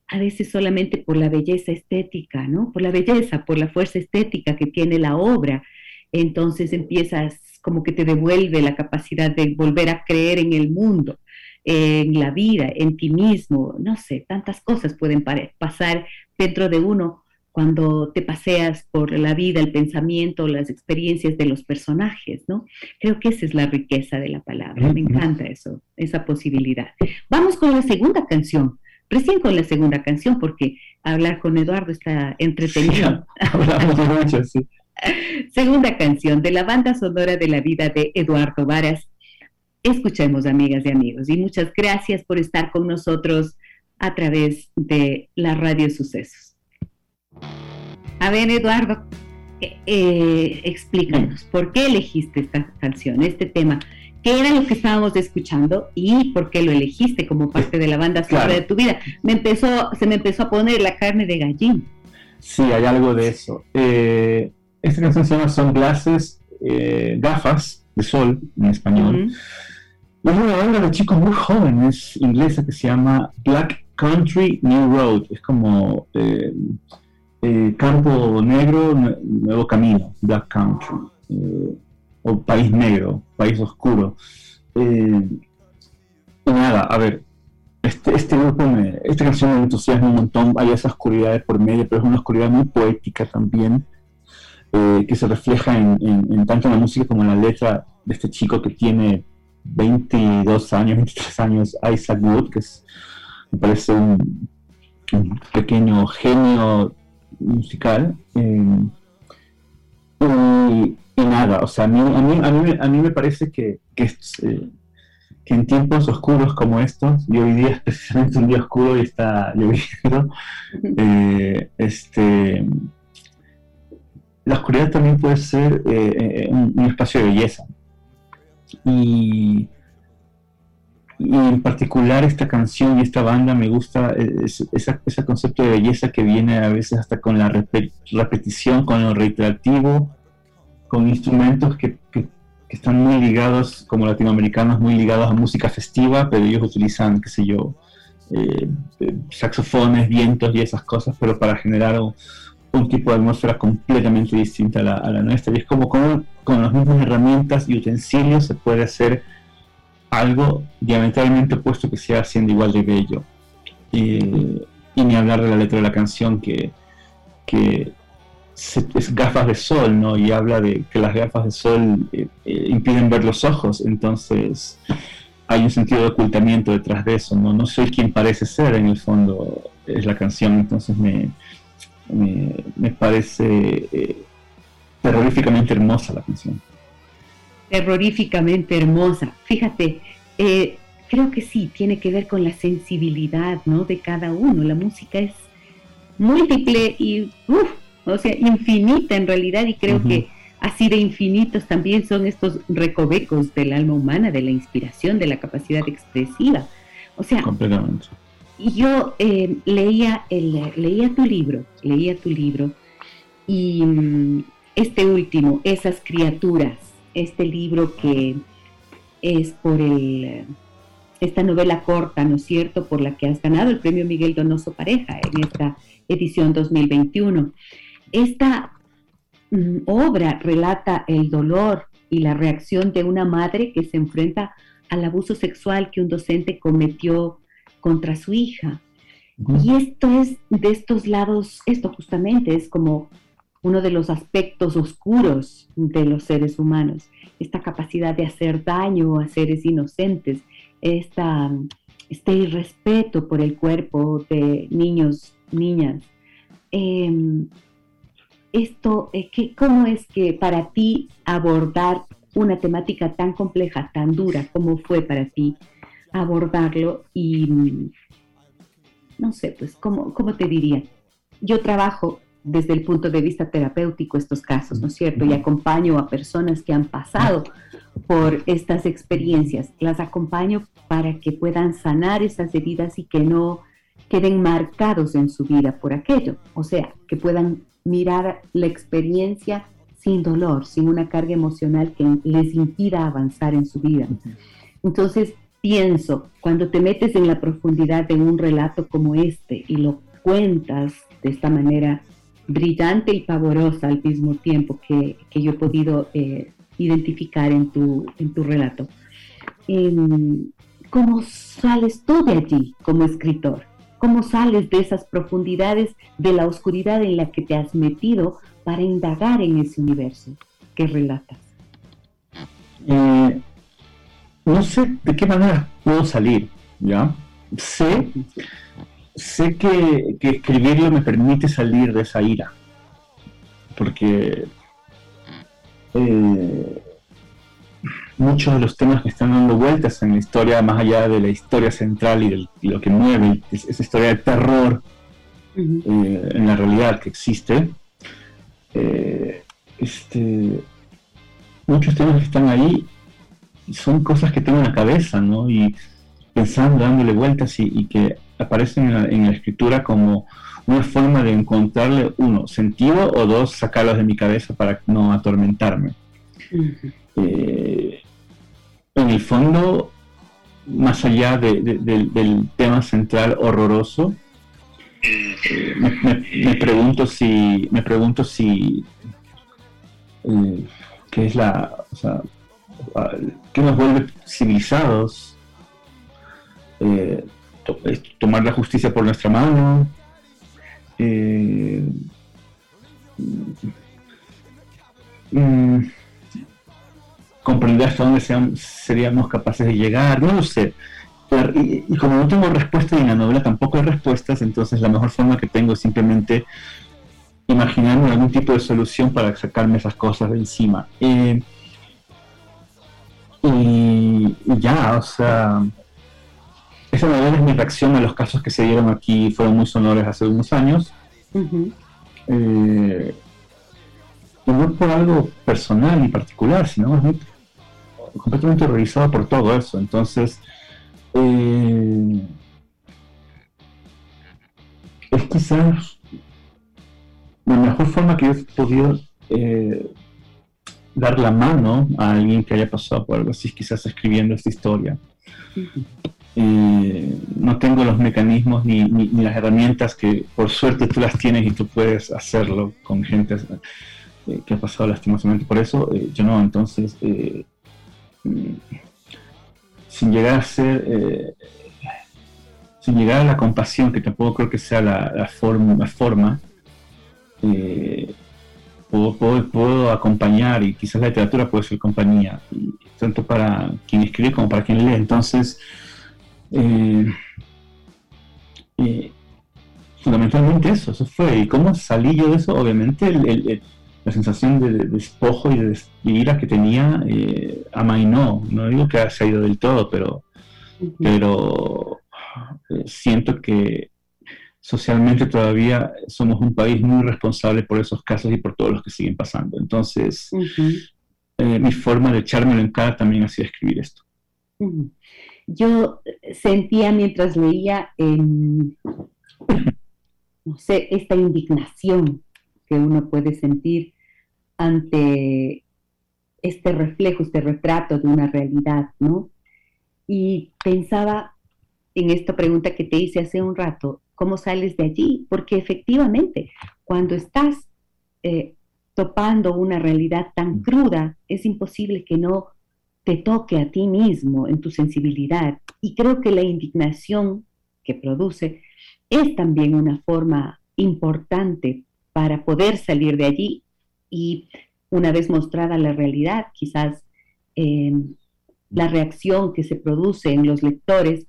a veces solamente por la belleza estética, ¿no? Por la belleza, por la fuerza estética que tiene la obra. Entonces empiezas como que te devuelve la capacidad de volver a creer en el mundo, en la vida, en ti mismo, no sé, tantas cosas pueden pasar dentro de uno cuando te paseas por la vida, el pensamiento, las experiencias de los personajes, ¿no? Creo que esa es la riqueza de la palabra, me encanta eso, esa posibilidad. Vamos con la segunda canción, recién con la segunda canción, porque hablar con Eduardo está entretenido. hablamos mucho, sí. Segunda canción de la banda sonora de la vida de Eduardo Varas. Escuchemos, amigas y amigos, y muchas gracias por estar con nosotros a través de la Radio Sucesos. A ver, Eduardo, eh, eh, explícanos, ¿por qué elegiste esta canción, este tema? ¿Qué era lo que estábamos escuchando y por qué lo elegiste como parte de la banda sonora de tu vida? Me empezó, se me empezó a poner la carne de gallín. Sí, hay algo de eso. Eh, esta canción se llama Sunglasses, eh, gafas de sol en español. Es una banda de chicos muy jóvenes, inglesa, que se llama Black Country New Road. Es como eh, eh, campo negro, nuevo camino, Black Country. o país negro, país oscuro. nada, a ver, este, este grupo, me, esta canción me entusiasma un montón. Hay esa oscuridad por medio, pero es una oscuridad muy poética también. Eh, que se refleja en, tanto en la música como en la letra de este chico que tiene 22 años, 23 años, Isaac Wood, que es, me parece un, pequeño genio musical. Eh, y, nada, o sea, a mí, a mí, a mí, me parece que, que, eh, que, en tiempos oscuros como estos, y hoy día es precisamente un día oscuro y está lloviendo, eh, este, la oscuridad también puede ser un, un espacio de belleza. Y, en particular esta canción y esta banda me gusta ese concepto de belleza que viene a veces hasta con la repetición, con lo reiterativo, con instrumentos que, están muy ligados, como latinoamericanos, muy ligados a música festiva, pero ellos utilizan, qué sé yo, eh, eh, saxofones, vientos y esas cosas, pero para generar un, tipo de atmósfera completamente distinta a la, nuestra. Y es como, como con las mismas herramientas y utensilios se puede hacer algo diametralmente opuesto que sea siendo igual de bello. y ni hablar de la letra de la canción que, es gafas de sol, ¿no? Y habla de que las gafas de sol eh, eh, impiden ver los ojos, entonces hay un sentido de ocultamiento detrás de eso. No soy quien parece ser, en el fondo es la canción, entonces me, me, parece eh, terroríficamente hermosa la canción terroríficamente hermosa. Fíjate, eh, creo que sí, tiene que ver con la sensibilidad ¿no? de cada uno. La música es múltiple y, o sea, infinita en realidad y creo que así de infinitos también son estos recovecos del alma humana, de la inspiración, de la capacidad expresiva. O sea, completamente. Yo eh, leía, el, leía tu libro, leía tu libro y mm, este último, Esas criaturas, este libro que es por el, esta novela corta, ¿no es cierto?, por la que has ganado el premio Miguel Donoso Pareja en esta edición 2021. Esta mm, obra relata el dolor y la reacción de una madre que se enfrenta al abuso sexual que un docente cometió contra su hija. Y esto es de estos lados, esto justamente es como uno de los aspectos oscuros de los seres humanos, esta capacidad de hacer daño a seres inocentes, esta, este irrespeto por el cuerpo de niños, niñas. Em, esto, eh, ¿cómo es que para ti abordar una temática tan compleja, tan dura, cómo fue para ti abordarlo? Y no sé, pues, ¿cómo, cómo te diría? Yo trabajo desde el punto de vista terapéutico estos casos, ¿no es cierto? Y acompaño a personas que han pasado por estas experiencias. Las acompaño para que puedan sanar esas heridas y que no queden marcados en su vida por aquello. O sea, que puedan mirar la experiencia sin dolor, sin una carga emocional que les impida avanzar en su vida. Entonces, pienso, cuando te metes en la profundidad de un relato como este y lo cuentas de esta manera brillante y pavorosa al mismo tiempo que, yo he podido eh, identificar en tu, en tu relato. Em, ¿Cómo sales tú de allí como escritor? ¿Cómo sales de esas profundidades de la oscuridad en la que te has metido para indagar en ese universo que relatas? Eh, no sé de qué manera puedo salir, ¿ya? Sé sé que, escribirlo me permite salir de esa ira, porque eh, muchos de los temas que están dando vueltas en la historia, más allá de la historia central y, de lo que mueve, esa historia de terror eh, en la realidad que existe, eh, este, muchos temas que están ahí son cosas que tengo en la cabeza, ¿no? Y pensando, dándole vueltas y que aparecen en la, escritura como una forma de encontrarle, uno, sentido o dos, sacarlos de mi cabeza para no atormentarme. Eh, en el fondo, más allá del tema central horroroso, eh, me, pregunto si, me pregunto si, eh, ¿qué es la, o sea, qué nos vuelve civilizados? tomar la justicia por nuestra mano. Eh, mm, comprender hasta dónde seríamos capaces de llegar, no lo sé. Y, como no tengo respuesta y en la novela tampoco hay respuestas, entonces la mejor forma que tengo es simplemente imaginarme algún tipo de solución para sacarme esas cosas de encima. Eh, y, ya, o sea, esa novela es mi reacción a los casos que se dieron aquí, fueron muy sonores hace unos años. Eh, no por algo personal ni particular, sino completamente horrorizado por todo eso. Entonces, eh, es quizás la mejor forma que yo he podido eh, dar la mano a alguien que haya pasado por algo así, quizás escribiendo esta historia. Eh, no tengo los mecanismos ni, las herramientas que por suerte tú las tienes y tú puedes hacerlo con gente que ha pasado lastimosamente por eso. yo no, entonces mm, sin llegar a ser, eh, sin llegar a la compasión, que tampoco creo que sea la, forma, la forma eh, puedo, acompañar y quizás la literatura puede ser compañía, tanto para quien escribe como para quien lee. Entonces, eh, fundamentalmente eso, eso fue. ¿Y cómo salí yo de eso? Obviamente la sensación de, despojo y de, ira que tenía eh, amainó. No digo que se ha ido del todo, pero, pero eh, siento que socialmente todavía somos un país muy responsable por esos casos y por todos los que siguen pasando. Entonces, eh, mi forma de echármelo en cara también hacía escribir esto. Yo sentía mientras leía, no sé, esta indignación que uno puede sentir ante este reflejo, este retrato de una realidad, ¿no? Y pensaba en esta pregunta que te hice hace un rato, ¿cómo sales de allí? Porque efectivamente, cuando estás eh, topando una realidad tan cruda, es imposible que no te toque a ti mismo en tu sensibilidad. Y creo que la indignación que produce es también una forma importante para poder salir de allí y una vez mostrada la realidad, quizás eh, la reacción que se produce en los lectores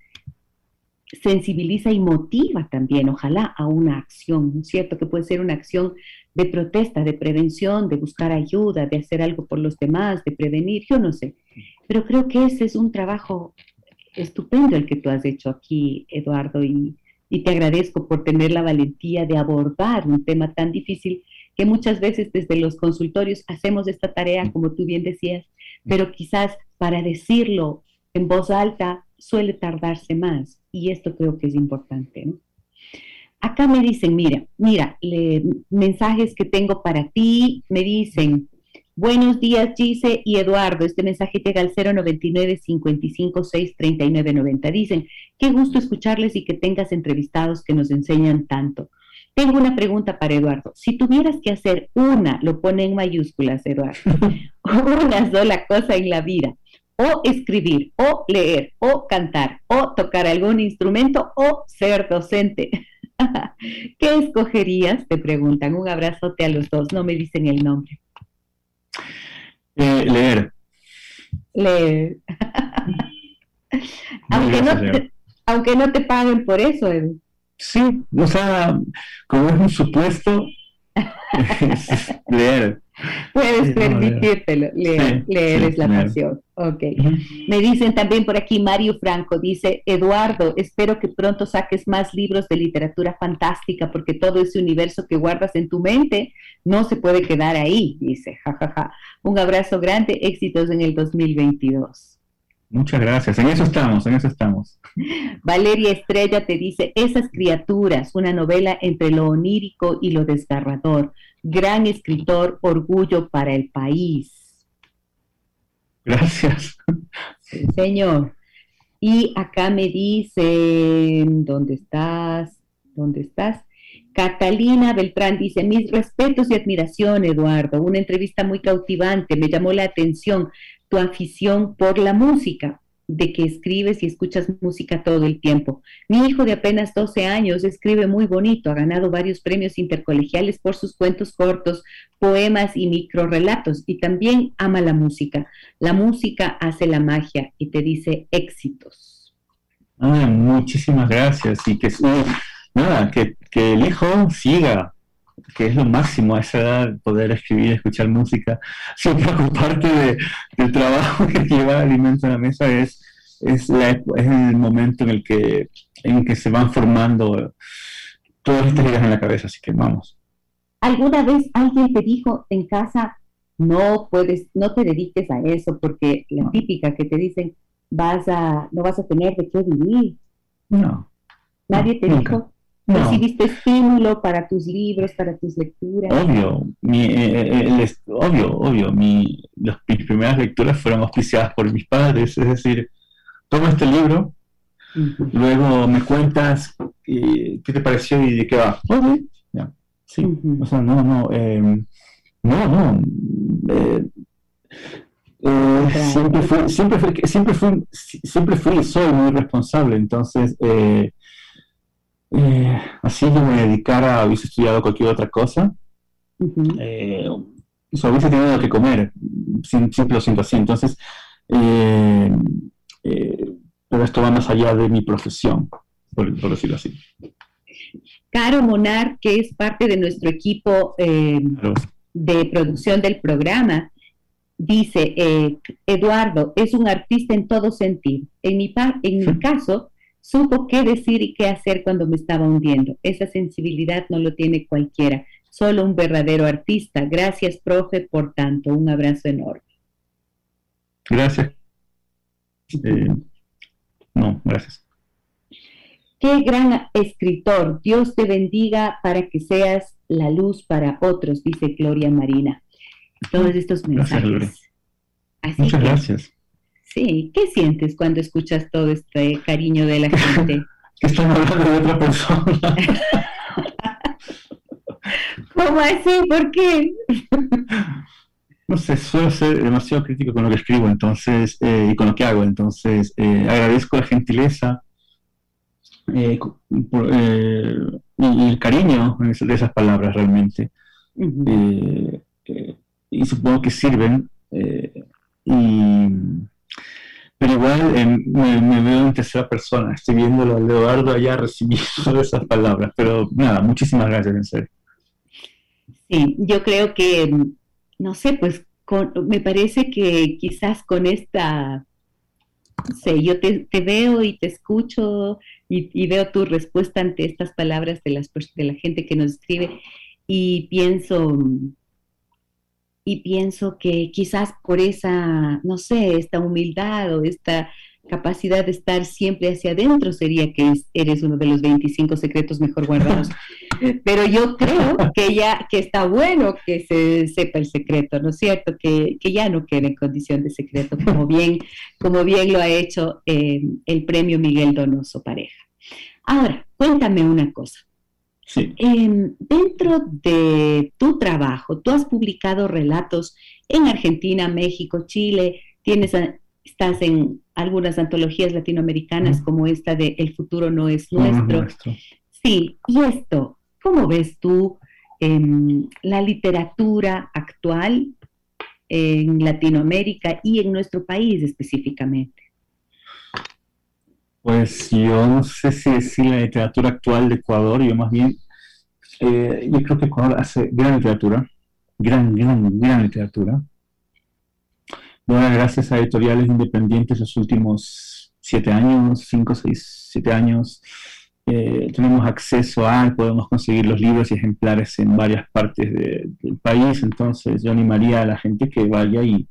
sensibiliza y motiva también, ojalá, a una acción, ¿no es cierto? Que puede ser una acción de protesta, de prevención, de buscar ayuda, de hacer algo por los demás, de prevenir, yo no sé. Pero creo que ese es un trabajo estupendo el que tú has hecho aquí, Eduardo, y, y te agradezco por tener la valentía de abordar un tema tan difícil que muchas veces desde los consultorios hacemos esta tarea, como tú bien decías, pero quizás para decirlo en voz alta suele tardarse más y esto creo que es importante. Acá me dicen, mira, mira, mensajes que tengo para ti, me dicen, buenos días Gise y Eduardo, este mensaje llega al 099 556 3990. Dicen, qué gusto escucharles y que tengas entrevistados que nos enseñan tanto. Tengo una pregunta para Eduardo. Si tuvieras que hacer una, lo pone en mayúsculas, Eduardo, una sola cosa en la vida, o escribir, o leer, o cantar, o tocar algún instrumento, o ser docente. ¿Qué escogerías? Te preguntan. Un abrazote a los dos. No me dicen el nombre. Eh, leer. Leer. aunque, no te, aunque no te paguen por eso, Eduardo. Sí, o sea, como es un supuesto, leer. Puedes permitírtelo, leer, leer es la pasión. Ok. Me dicen también por aquí Mario Franco, dice, Eduardo, espero que pronto saques más libros de literatura fantástica porque todo ese universo que guardas en tu mente no se puede quedar ahí, dice, jajaja. Un abrazo grande, éxitos en el 2022. Muchas gracias, en eso estamos, en eso estamos. Valeria Estrella te dice, esas criaturas, una novela entre lo onírico y lo desgarrador, gran escritor, orgullo para el país. Gracias. señor. Y acá me dicen, ¿dónde estás? ¿Dónde estás? Catalina Beltrán dice, mis respetos y admiración, Eduardo, una entrevista muy cautivante, me llamó la atención tu afición por la música. De que escribes y escuchas música todo el tiempo. Mi hijo de apenas 12 años escribe muy bonito, ha ganado varios premios intercolegiales por sus cuentos cortos, poemas y microrelatos y también ama la música. La música hace la magia y te dice éxitos. Ah, muchísimas gracias y que nada, que, que el hijo siga que es lo máximo a esa edad, poder escribir, escuchar música, sin preocuparte de, del trabajo que lleva alimento a la mesa, es, es, la, es el momento en el, que, en que se van formando todas estas ideas en la cabeza, así que vamos. ¿Alguna vez alguien te dijo en casa, no puedes, no te dediques a eso, porque la típica que te dicen, vas a, no vas a tener de qué vivir? No. ¿Nadie te dijo? ¿Recibiste estímulo para tus libros, para tus lecturas? Obvio, mi, eh, eh, obvio, obvio. Mi, mis primeras lecturas fueron auspiciadas por mis padres, es decir, toma este libro, luego me cuentas qué te pareció y de qué va. sí, o sea, no, no, em, no, no. Eh, siempre fui, siempre fui, siempre fui, siempre fui, soy muy responsable, entonces eh, así yo me dedicara hubiese estudiado cualquier otra cosa, eh, hubiese tenido que comer, siempre lo siento así. Entonces, eh, pero esto va más allá de mi profesión, por, decirlo así. Caro Monar, que es parte de nuestro equipo de producción del programa, dice, Eduardo, es un artista en todo sentido. En mi, en mi caso, Supo qué decir y qué hacer cuando me estaba hundiendo. Esa sensibilidad no lo tiene cualquiera, solo un verdadero artista. Gracias, profe, por tanto. Un abrazo enorme. Gracias. Eh, no, gracias. Qué gran escritor. Dios te bendiga para que seas la luz para otros, dice Gloria Marina. Todos estos mensajes. Muchas gracias. Sí, ¿qué sientes cuando escuchas todo este cariño de la gente? están hablando de otra persona. ¿Cómo así? ¿Por qué? no sé, suelo ser demasiado crítico con lo que escribo entonces eh, y con lo que hago, entonces eh, agradezco la gentileza eh, y el cariño de esas palabras realmente. y supongo que sirven y pero igual em, me, veo en tercera persona, estoy viéndolo a Eduardo allá recibiendo esas palabras, pero nada, muchísimas gracias, en serio. Sí, yo creo que, em, no sé, pues me parece que quizás con esta, no sé, yo te, veo y te escucho y, veo tu respuesta ante estas palabras de, las, de la gente que nos escribe y pienso, y pienso que quizás por esa, no sé, esta humildad o esta capacidad de estar siempre hacia adentro sería que eres uno de los 25 secretos mejor guardados. Pero yo creo que ya que está bueno que se sepa el secreto, ¿no es cierto? Que, ya no quede en condición de secreto, como bien, como bien lo ha hecho eh, el premio Miguel Donoso Pareja. Ahora, cuéntame una cosa. Em, dentro de tu trabajo, tú has publicado relatos en Argentina, México, Chile, tienes estás en algunas antologías latinoamericanas como esta de El futuro no es nuestro. Sí, y esto, ¿cómo ves tú la literatura actual en Latinoamérica y en nuestro país específicamente? Pues yo no sé si decir la literatura actual de Ecuador, yo más bien, eh, yo creo que Ecuador hace gran literatura, gran, gran, gran literatura. Ahora, gracias a editoriales independientes los últimos siete años, cinco, seis, siete años, eh, tenemos acceso a, podemos conseguir los libros y ejemplares en varias partes del país, entonces yo animaría a la gente que vaya y,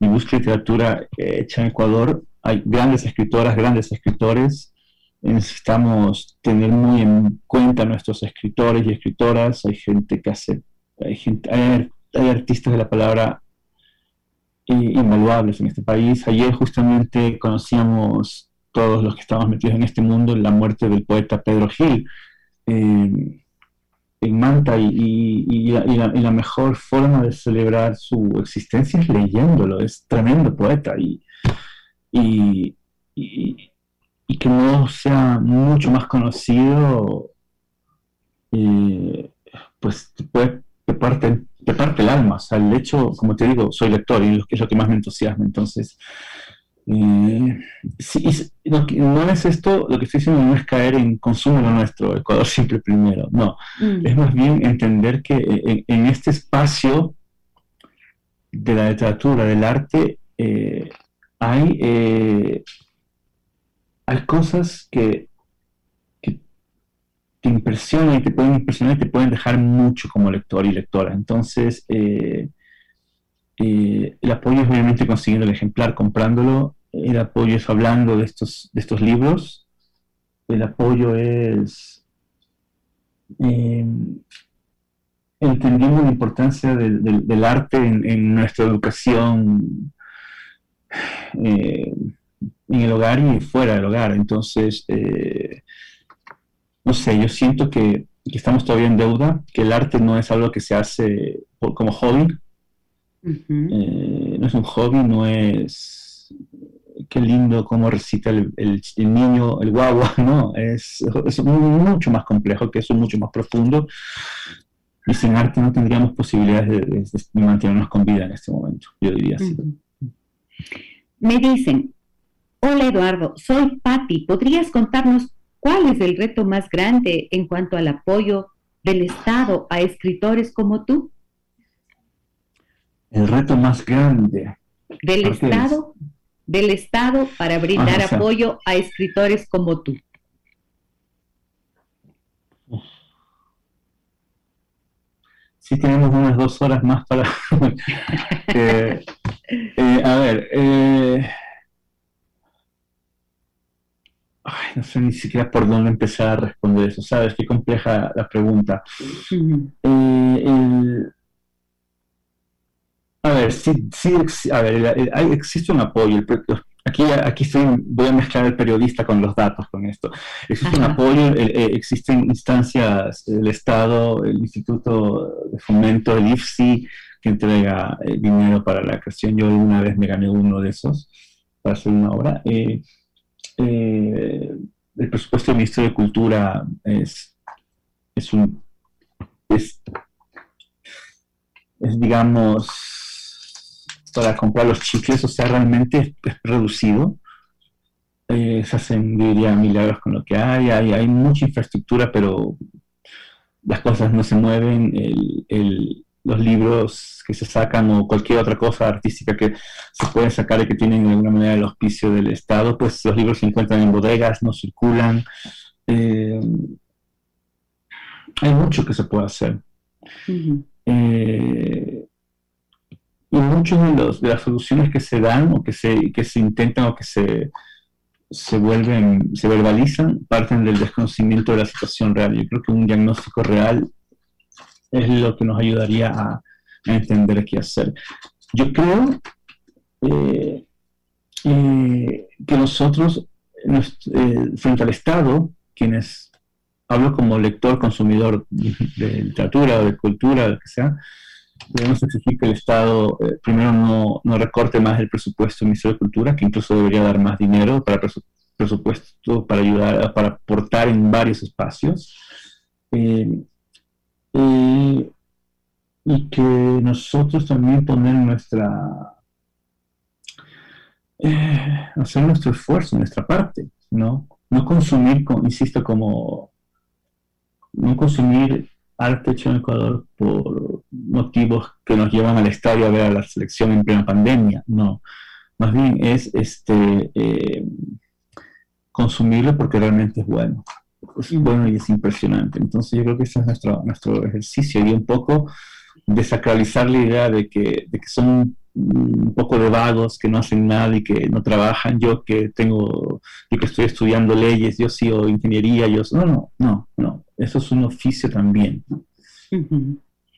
y busque literatura hecha en Ecuador hay grandes escritoras, grandes escritores. Necesitamos tener muy en cuenta nuestros escritores y escritoras. Hay gente que hace, hay, artistas de la palabra invaluables en este país. Ayer justamente conocíamos todos los que estamos metidos en este mundo la muerte del poeta Pedro Gil eh, en Manta y, la, mejor forma de celebrar su existencia es leyéndolo. Es tremendo poeta y y, que no sea mucho más conocido, pues te, puede, parte, te parte el alma. O sea, el hecho, como te digo, soy lector y es lo que más me entusiasma. Entonces, eh, no, es esto, lo que estoy diciendo no es caer en consumo lo nuestro, Ecuador siempre primero, no, mm. es más bien entender que eh, en, este espacio de la literatura, del arte, eh, hay, hay cosas que, te impresionan y te pueden impresionar y te pueden dejar mucho como lector y lectora. Entonces, el apoyo es obviamente consiguiendo el ejemplar, comprándolo el apoyo es hablando de estos, de estos libros, el apoyo es eh, entendiendo la importancia del, arte en, nuestra educación eh, en el hogar y fuera del hogar. Entonces, eh, no sé, yo siento que, estamos todavía en deuda, que el arte no es algo que se hace como hobby. no es un hobby, no es qué lindo cómo recita el, niño, el guagua, ¿no? Es, mucho más complejo que eso, mucho más profundo. Y sin arte no tendríamos posibilidades de, mantenernos con vida en este momento, yo diría así. Me dicen, hola Eduardo, soy Patti, ¿podrías contarnos cuál es el reto más grande en cuanto al apoyo del Estado a escritores como tú? El reto más grande. Del Estado del Estado para brindar apoyo a escritores como tú? Sí, tenemos unas dos horas más para... Eh, eh, a ver, eh, no sé ni siquiera por dónde empezar a responder eso, ¿sabes? Qué compleja la pregunta. A ver, sí, sí a ver, existe un apoyo. Aquí, aquí voy a mezclar el periodista con los datos con esto. Existe un apoyo, eh, existen instancias del Estado, el Instituto de Fomento, el IFSI, que entrega eh, dinero para la creación. Yo una vez me gané uno de esos para hacer una obra. Eh, el presupuesto del Ministerio de Cultura es, es un... es digamos, para comprar los chicles, o sea, realmente es, reducido. Eh, se hacen, diría, milagros con lo que hay. hay. Hay mucha infraestructura, pero las cosas no se mueven. los libros que se sacan o cualquier otra cosa artística que se puede sacar y que tienen de alguna manera el auspicio del Estado, pues los libros se encuentran en bodegas, no circulan. Eh, hay mucho que se puede hacer y muchas de, de las soluciones que se dan o que se, que se intentan o que se, se vuelven, se verbalizan, parten del desconocimiento de la situación real. Yo creo que un diagnóstico real es lo que nos ayudaría a, entender qué hacer. Yo creo eh, eh, que nosotros, eh, frente al Estado, quienes hablo como lector, consumidor de literatura o de cultura, lo que sea, debemos exigir que el Estado eh, primero no, no, recorte más el presupuesto del Ministerio de Cultura, que incluso debería dar más dinero para presupuesto para ayudar, para aportar en varios espacios. Eh, eh, y que nosotros también poner nuestra hacer nuestro esfuerzo, nuestra parte, ¿no? No consumir, insisto, como no consumir arte hecho en Ecuador por motivos que nos llevan al estadio a ver a la selección en plena pandemia, no. Más bien es este eh, consumirlo porque realmente es bueno. Es bueno y es impresionante. Entonces yo creo que ese es nuestro, nuestro ejercicio y un poco desacralizar la idea de que, de que son un poco de vagos que no hacen nada y que no trabajan. Yo que tengo, yo que estoy estudiando leyes, yo sí o ingeniería, yo no, no, no, no. Eso es un oficio también.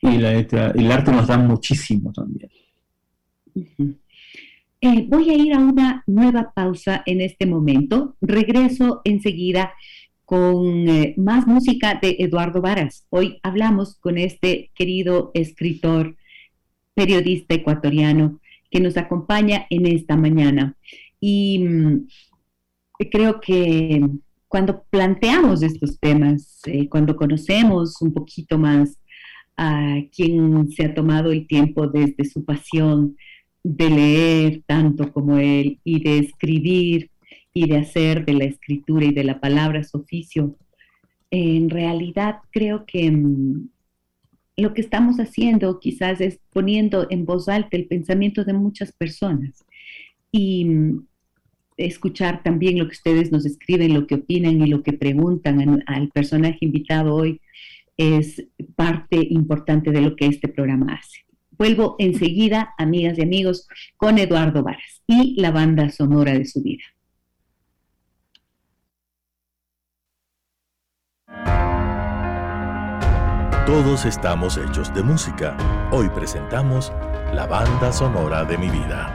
Y la el arte nos da muchísimo también. Eh, voy a ir a una nueva pausa en este momento. Regreso enseguida con eh, más música de Eduardo Varas. Hoy hablamos con este querido escritor, periodista ecuatoriano que nos acompaña en esta mañana. Y mm, creo que cuando planteamos estos temas, eh, cuando conocemos un poquito más a quien se ha tomado el tiempo desde su pasión de leer tanto como él y de escribir y de hacer de la escritura y de la palabra su oficio, en realidad creo que mm, lo que estamos haciendo quizás es poniendo en voz alta el pensamiento de muchas personas y mm, escuchar también lo que ustedes nos escriben, lo que opinan y lo que preguntan al personaje invitado hoy es parte importante de lo que este programa hace. Vuelvo enseguida, amigas y amigos, con Eduardo Varas y la banda sonora de su vida. Todos estamos hechos de música. Hoy presentamos la banda sonora de mi vida.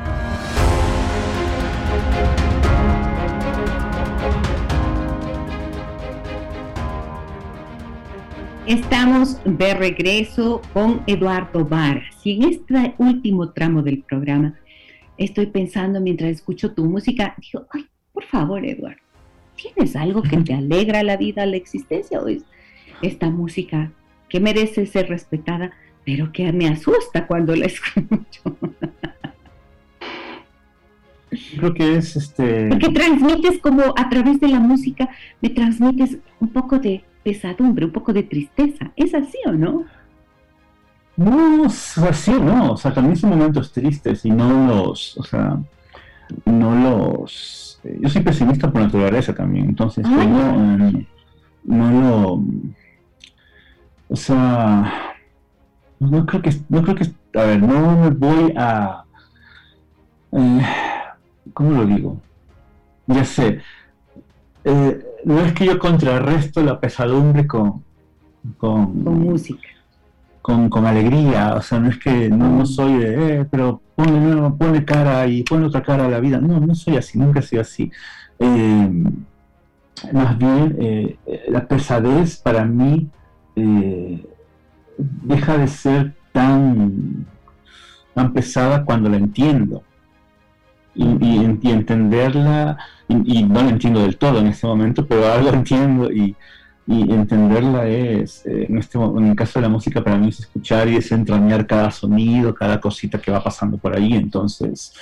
Estamos de regreso con Eduardo Varas y en este último tramo del programa estoy pensando mientras escucho tu música, digo, ay, por favor Eduardo, ¿tienes algo que te alegra la vida, la existencia o es esta música que merece ser respetada, pero que me asusta cuando la escucho? Creo que es este... Porque transmites como a través de la música, me transmites un poco de pesadumbre, un poco de tristeza. ¿Es así o no? No, así no. O sea, también son momentos tristes y no los, o sea, no los... Eh, yo soy pesimista por naturaleza también, entonces pues, no, no lo... O sea, no creo que, no creo que, a ver, no me voy a... Eh, ¿Cómo lo digo? Ya sé. Eh, no es que yo contrarresto la pesadumbre con, con, música. Con, alegría, o sea, no es que no, soy de, eh, pero pone, cara y pone otra cara a la vida. No, no soy así, nunca he sido así. Eh, más bien, eh, la pesadez para mí deja de ser tan, tan pesada cuando la entiendo. Y, entenderla, y, no la entiendo del todo en este momento, pero algo entiendo y, entenderla es, eh, en, este, en el caso de la música para mí es escuchar y desentrañar cada sonido, cada cosita que va pasando por ahí, entonces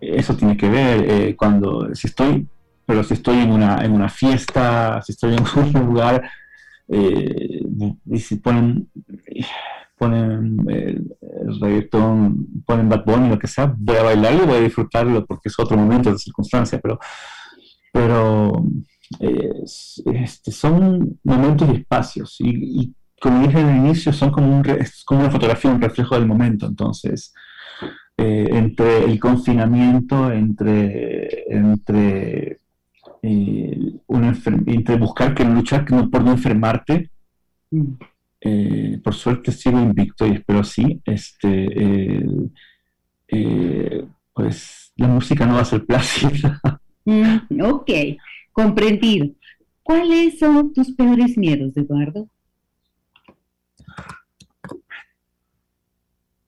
eso tiene que ver eh, cuando, si estoy, pero si estoy en una, en una fiesta, si estoy en un lugar, eh, y si ponen ponen el, reggaetón, ponen Bad Bunny, lo que sea, voy a bailarlo, voy a disfrutarlo porque es otro momento de circunstancia, pero, pero este, son momentos y espacios y, como dije al inicio, son como, un, como una fotografía, un reflejo del momento, entonces... Eh, entre el confinamiento, entre, entre, eh, entre buscar que luchar por no enfermarte, mm. Eh, por suerte sigo invicto y espero así, este, eh, pues la música no va a ser plácida. Mm, ok, comprendido. ¿Cuáles son tus peores miedos, Eduardo?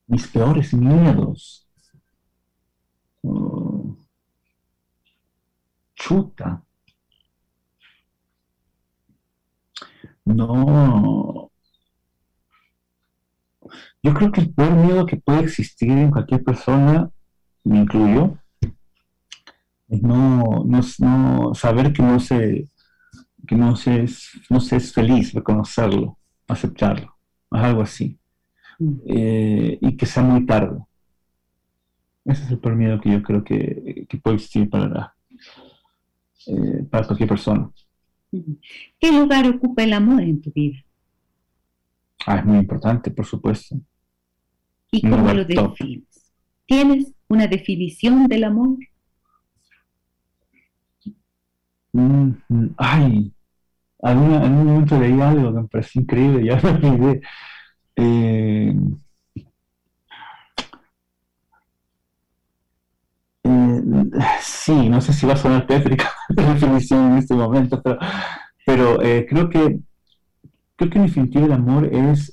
Mis peores miedos. Oh, chuta. No, yo creo que el peor miedo que puede existir en cualquier persona, me incluyo, es no, no, saber que no se, que no se, es, no se es feliz, reconocerlo, aceptarlo, algo así. Mm. Eh, y que sea muy tarde. Ese es el peor miedo que yo creo que, puede existir para, eh, para cualquier persona. ¿Qué lugar ocupa el amor en tu vida? Ah, es muy importante, por supuesto. ¿Y cómo lo defines? ¿Tienes una definición del amor? Mm, ay, en un momento leí algo que me pareció increíble, ya me olvidé. Eh, eh, sí, no sé si va a sonar tétrica la definición en este momento, pero, pero eh, creo que creo que en definitiva el amor es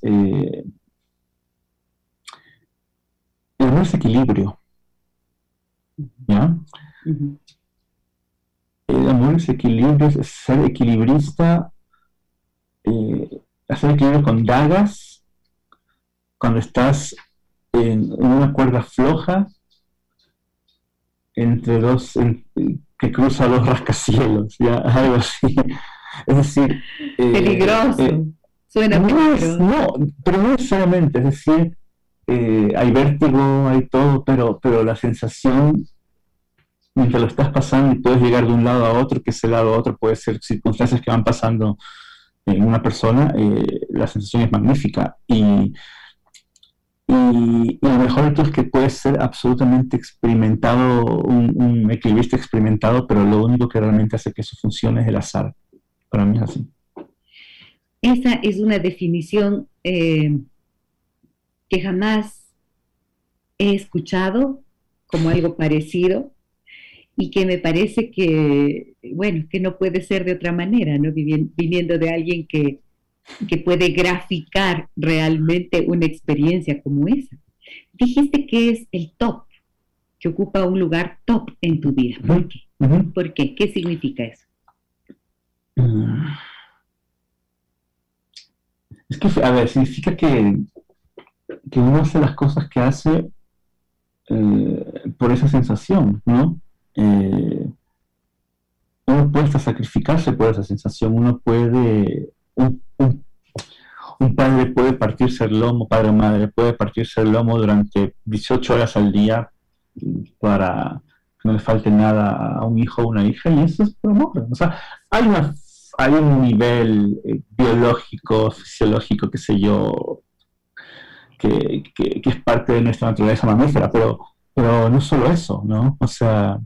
el amor es equilibrio. ¿Ya? El amor es equilibrio, es ser equilibrista, eh, hacer equilibrio con dagas, cuando estás en, una cuerda floja, entre dos, que cruza los rascacielos, ya, algo así. Es decir... Eh, Peligroso. Eh, Suena no, no, pero no necesariamente, es decir, eh, hay vértigo, hay todo, pero, pero la sensación, mientras lo estás pasando y puedes llegar de un lado a otro, que ese lado a otro puede ser circunstancias que van pasando en una persona, eh, la sensación es magnífica. Y, y, lo mejor es que puede ser absolutamente experimentado, un, un, equilibrista experimentado, pero lo único que realmente hace que eso funcione es el azar. Para mí es así. Esa es una definición eh, que jamás he escuchado como algo parecido y que me parece que, bueno, que no puede ser de otra manera, ¿no? Viniendo de alguien que, que puede graficar realmente una experiencia como esa. Dijiste que es el top, que ocupa un lugar top en tu vida. ¿Por qué? ¿Por qué? ¿Qué significa eso? Mm. Es que, a ver, significa que que uno hace las cosas que hace eh, por esa sensación, ¿no? Eh, uno puede hasta sacrificarse por esa sensación, uno puede, un, padre puede partirse el lomo, padre o madre puede partirse el lomo durante 18 horas al día para que no le falte nada a un hijo o una hija, y eso es por amor. O sea, hay, una, hay un nivel eh, biológico, fisiológico, qué sé yo, que, es parte de nuestra naturaleza mamífera, pero, pero no solo eso, ¿no? O sea,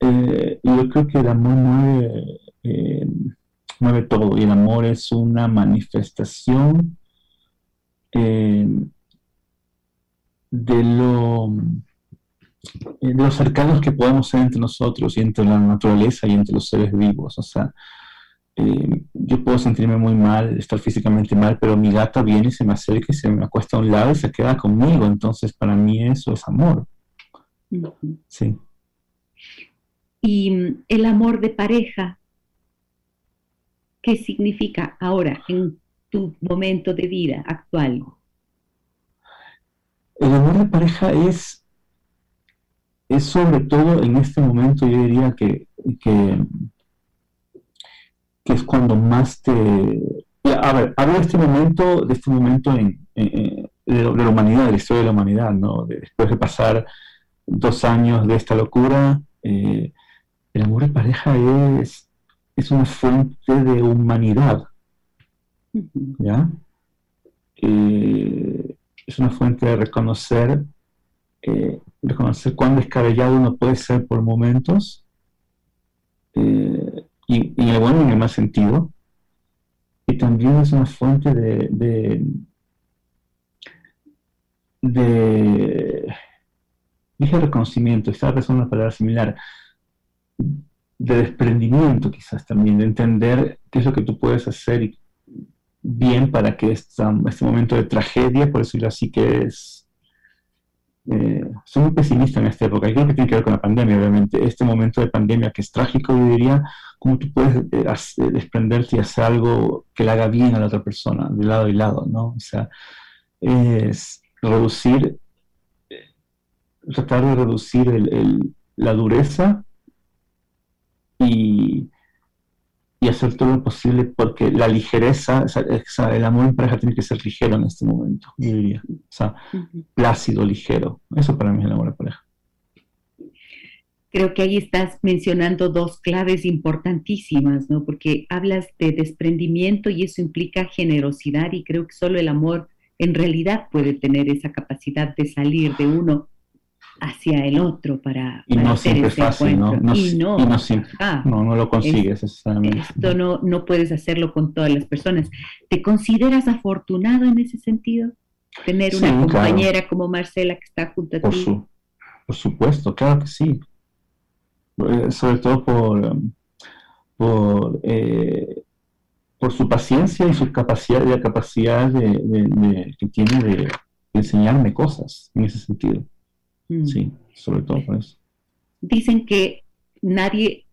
eh, yo creo que el amor mueve todo y el amor es una manifestación eh, de lo de los cercanos que podemos ser entre nosotros y entre la naturaleza y entre los seres vivos. O sea, eh, yo puedo sentirme muy mal, estar físicamente mal, pero mi gata viene y se me acerca y se me acuesta a un lado y se queda conmigo. Entonces, para mí eso es amor. Sí. Y el amor de pareja, ¿qué significa ahora en tu momento de vida actual? El amor de pareja es, es sobre todo en este momento, yo diría que, que es cuando más te... A ver, hablo de este momento, de este momento en, de, la humanidad, de la historia de la humanidad, ¿no? después de pasar dos años de esta locura, eh, el amor de pareja es, es una fuente de humanidad, ¿ya? Eh, es una fuente de reconocer, eh, reconocer cuán descabellado uno puede ser por momentos, y, en el bueno y en el mal sentido. Y también es una fuente de, de, de dije reconocimiento, estaba pensando una palabra similar, de desprendimiento quizás también, de entender qué es lo que tú puedes hacer bien para que este momento de tragedia, por decirlo así, que es eh, soy muy pesimista en esta época, y creo que tiene que ver con la pandemia, obviamente, este momento de pandemia que es trágico, yo diría, cómo tú puedes eh, eh, desprenderte y hacer algo que le haga bien a la otra persona, de lado y lado, ¿no? O sea, es reducir, tratar de reducir la dureza y, y hacer todo lo posible porque la ligereza, el amor en pareja tiene que ser ligero en este momento, yo diría. O sea, plácido, ligero. Eso para mí es el amor en pareja. Creo que ahí estás mencionando dos claves importantísimas, ¿no? Porque hablas de desprendimiento y eso implica generosidad y creo que solo el amor en realidad puede tener esa capacidad de salir de uno hacia el otro para, y no siempre es fácil, ¿no? no, y no, no, no, no, lo consigues Esto no, no puedes hacerlo con todas las personas. ¿Te consideras afortunado en ese sentido? Tener una compañera como Marcela que está junto a por ti. por supuesto, claro que sí. Eh, sobre todo por, por, eh, por su paciencia y su capacidad, la capacidad de, que tiene de enseñarme cosas en ese sentido. Mm. Sí, sobre todo por eso. dicen que nadie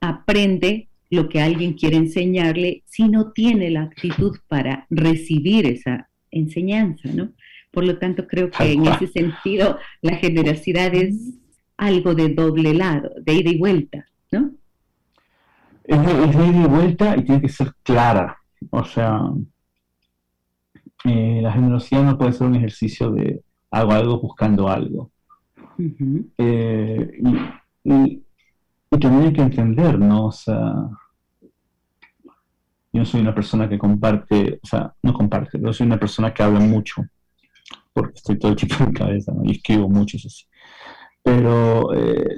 aprende lo que alguien quiere enseñarle si no tiene la actitud para recibir esa enseñanza, ¿no? Por lo tanto, creo que en ese sentido la generosidad es algo de doble lado, de ida y vuelta, ¿no? Es de, ida y vuelta y tiene que ser clara. O sea, eh, la generosidad no puede ser un ejercicio de hago algo buscando algo. Eh, y, también hay que entender, ¿no? O sea, yo soy una persona que comparte, o sea, no comparte, yo soy una persona que habla mucho porque estoy todo el tiempo en cabeza y escribo mucho, eso sí. Pero eh,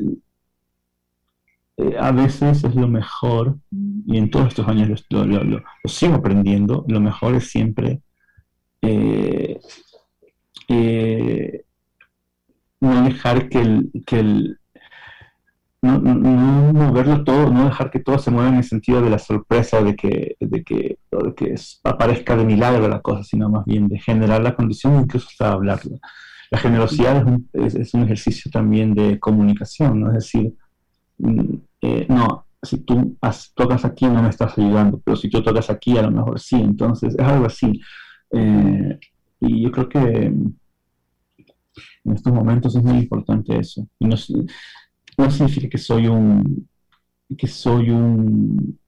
eh, a veces es lo mejor, y en todos estos años lo, sigo aprendiendo, lo mejor es siempre eh, no dejar que el, que el no, moverlo todo, no dejar que todo se mueva en el sentido de la sorpresa, de que, de que, que aparezca de milagro la cosa, sino más bien de generar la condición, incluso hasta hablarlo. La generosidad es un, ejercicio también de comunicación, ¿no? Es decir, mm, eh, no, si tú tocas aquí no me estás ayudando, pero si tú tocas aquí a lo mejor sí, entonces es algo así. Eh, y yo creo que en estos momentos es muy importante eso. Y no, no significa que soy un, que soy un,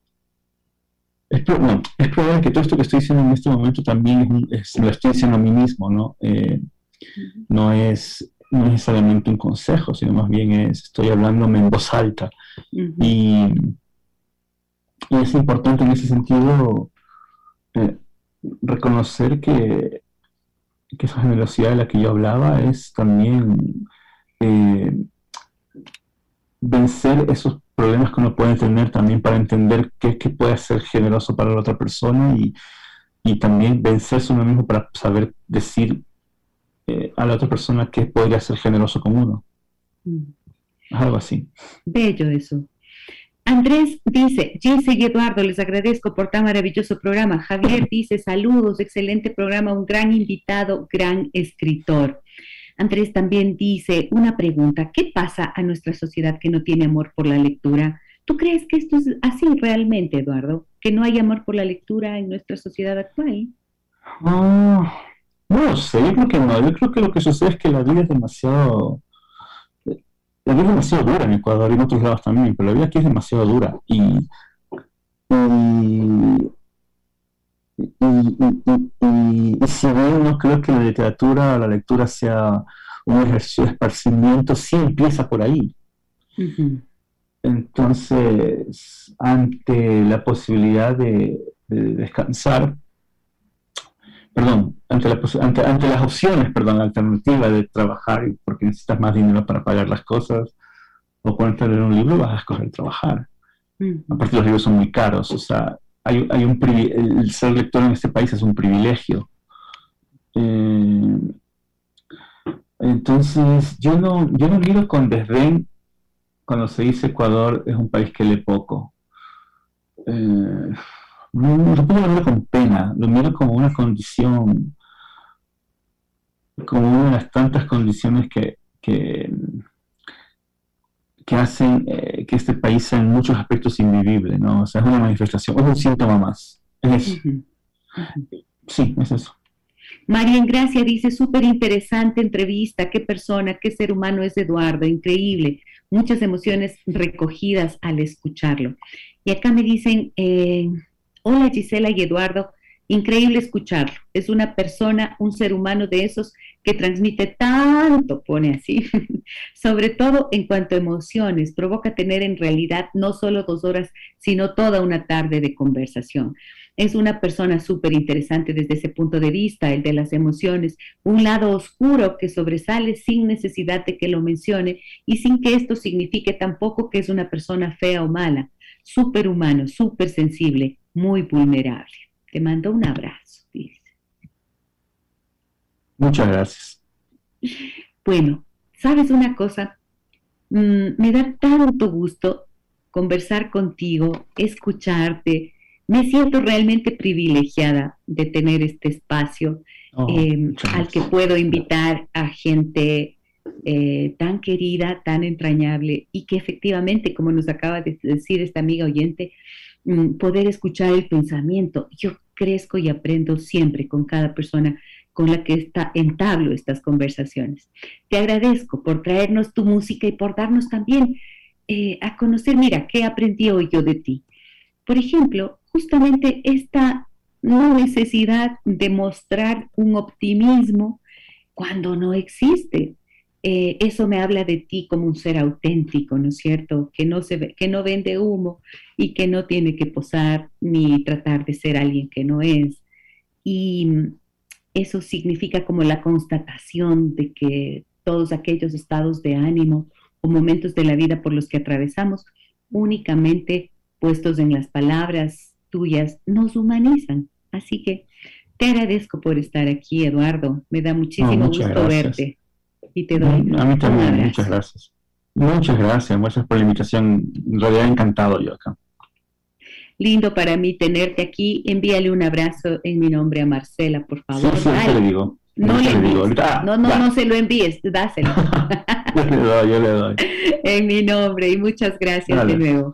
es, probable que todo esto que estoy diciendo en este momento también es, lo estoy diciendo a mí mismo, ¿no? Eh, no es no necesariamente un consejo, sino más bien es, estoy hablándome en voz alta. y, es importante en ese sentido eh, reconocer que, que esa generosidad de la que yo hablaba es también eh, vencer esos problemas que uno puede tener también para entender qué, qué puede ser generoso para la otra persona y, y también vencerse uno mismo para saber decir eh, a la otra persona qué podría ser generoso con uno. Mm. Algo así. Bello eso. Andrés dice, Gise y Eduardo, les agradezco por tan maravilloso programa. Javier dice, saludos, excelente programa, un gran invitado, gran escritor. Andrés también dice una pregunta, ¿qué pasa a nuestra sociedad que no tiene amor por la lectura? ¿Tú crees que esto es así realmente, Eduardo? ¿Que no hay amor por la lectura en nuestra sociedad actual? Ah, no sé, yo creo que no. Yo creo que lo que sucede es que la vida es demasiado... La vida es demasiado dura en Ecuador y en otros lados también, pero la vida aquí es demasiado dura. Y, y, y, si bien no creo que la literatura la lectura sea un ejercicio de esparcimiento, sí empieza por ahí. Entonces, ante la posibilidad de, descansar, perdón, ante, ante, las opciones, perdón, alternativa de trabajar porque necesitas más dinero para pagar las cosas, o cuando leer un libro vas a escoger trabajar. Aparte los libros son muy caros, o sea, hay, hay un el ser lector en este país es un privilegio. Eh, entonces, yo no, yo no miro con desdén cuando se dice Ecuador es un país que lee poco. Eh, no, lo miro con pena, lo miro como una condición, como una de las tantas condiciones que, que, que hacen eh, que este país sea en muchos aspectos invivible, ¿no? O sea, es una manifestación, es un síntoma más. Es Sí, es eso. María Gracia dice, súper interesante entrevista, qué persona, qué ser humano es Eduardo, increíble, muchas emociones recogidas al escucharlo. Y acá me dicen, eh, hola Gisela y Eduardo, increíble escucharlo, es una persona, un ser humano de esos que transmite tanto, pone así, sobre todo en cuanto a emociones, provoca tener en realidad no solo dos horas, sino toda una tarde de conversación. Es una persona súper interesante desde ese punto de vista, el de las emociones, un lado oscuro que sobresale sin necesidad de que lo mencione y sin que esto signifique tampoco que es una persona fea o mala, súper humano, súper sensible, muy vulnerable. Te mando un abrazo, dice. Muchas gracias. Bueno, ¿sabes una cosa? Mm, me da tanto gusto conversar contigo, escucharte. Me siento realmente privilegiada de tener este espacio oh, em, al que puedo invitar a gente eh, tan querida, tan entrañable y que efectivamente, como nos acaba de decir esta amiga oyente, poder escuchar el pensamiento. Yo crezco y aprendo siempre con cada persona con la que está, entablo estas conversaciones. Te agradezco por traernos tu música y por darnos también eh, a conocer, mira, qué aprendí hoy yo de ti. Por ejemplo, justamente esta no necesidad de mostrar un optimismo cuando no existe. Eh, eso me habla de ti como un ser auténtico, ¿no es cierto? Que no, se que no vende humo y que no tiene que posar ni tratar de ser alguien que no es. Y eso significa como la constatación de que todos aquellos estados de ánimo o momentos de la vida por los que atravesamos, únicamente puestos en las palabras tuyas, nos humanizan. Así que te agradezco por estar aquí, Eduardo. Me da muchísimo gusto verte. Y te doy A mí también, muchas gracias. Muchas gracias, muchas por la invitación. En realidad encantado yo acá. Lindo para mí tenerte aquí. Envíale un abrazo en mi nombre a Marcela, por favor. Sí, sí, le digo. No le, digo. no, no, no se lo envíes, dáselo. yo le doy, yo le doy. En mi nombre y muchas gracias de nuevo.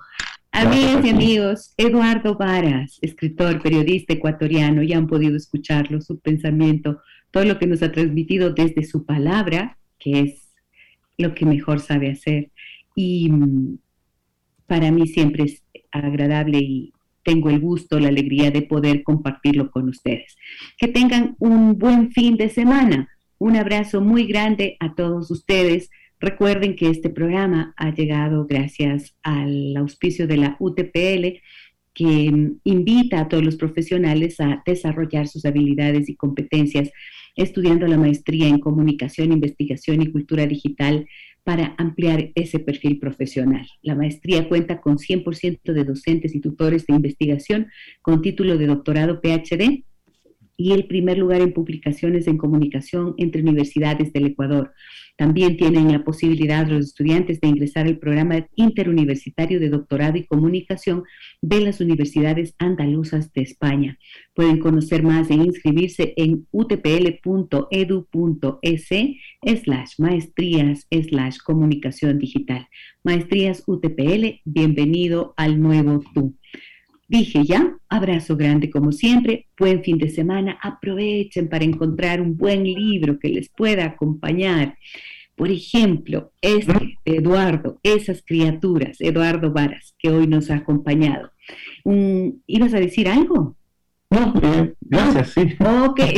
Amigas y amigos, Eduardo Varas, escritor, periodista ecuatoriano, ya han podido escucharlo, su pensamiento, todo lo que nos ha transmitido desde su palabra, que es lo que mejor sabe hacer. Y mm, para mí siempre es agradable y tengo el gusto, la alegría de poder compartirlo con ustedes. Que tengan un buen fin de semana. Un abrazo muy grande a todos ustedes. Recuerden que este programa ha llegado gracias al auspicio de la UTPL, que invita a todos los profesionales a desarrollar sus habilidades y competencias estudiando la maestría en comunicación, investigación y cultura digital para ampliar ese perfil profesional. La maestría cuenta con 100% de docentes y tutores de investigación con título de doctorado PhD y el primer lugar en publicaciones en comunicación entre universidades del Ecuador. También tienen la posibilidad los estudiantes de ingresar al programa interuniversitario de doctorado y comunicación de las universidades andaluzas de España. Pueden conocer más e inscribirse en utpl.edu.es slash maestrías slash comunicación digital. Maestrías UTPL, bienvenido al nuevo tú. Dije ya, abrazo grande como siempre, buen fin de semana, aprovechen para encontrar un buen libro que les pueda acompañar. Por ejemplo, este Eduardo, esas criaturas, Eduardo Varas, que hoy nos ha acompañado. ¿Ibas a decir algo? No, eh, gracias, sí. Ok.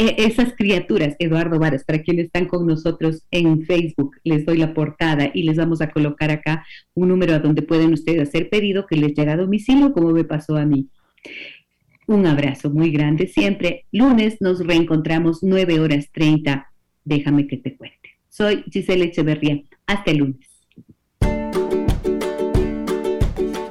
E, esas criaturas, Eduardo Varas, para quienes están con nosotros en Facebook, les doy la portada y les vamos a colocar acá un número a donde pueden ustedes hacer pedido que les llegue a domicilio, como me pasó a mí. Un abrazo muy grande siempre. Lunes nos reencontramos 9 horas 30. Déjame que te cuente. Soy Giselle Echeverría. Hasta el lunes.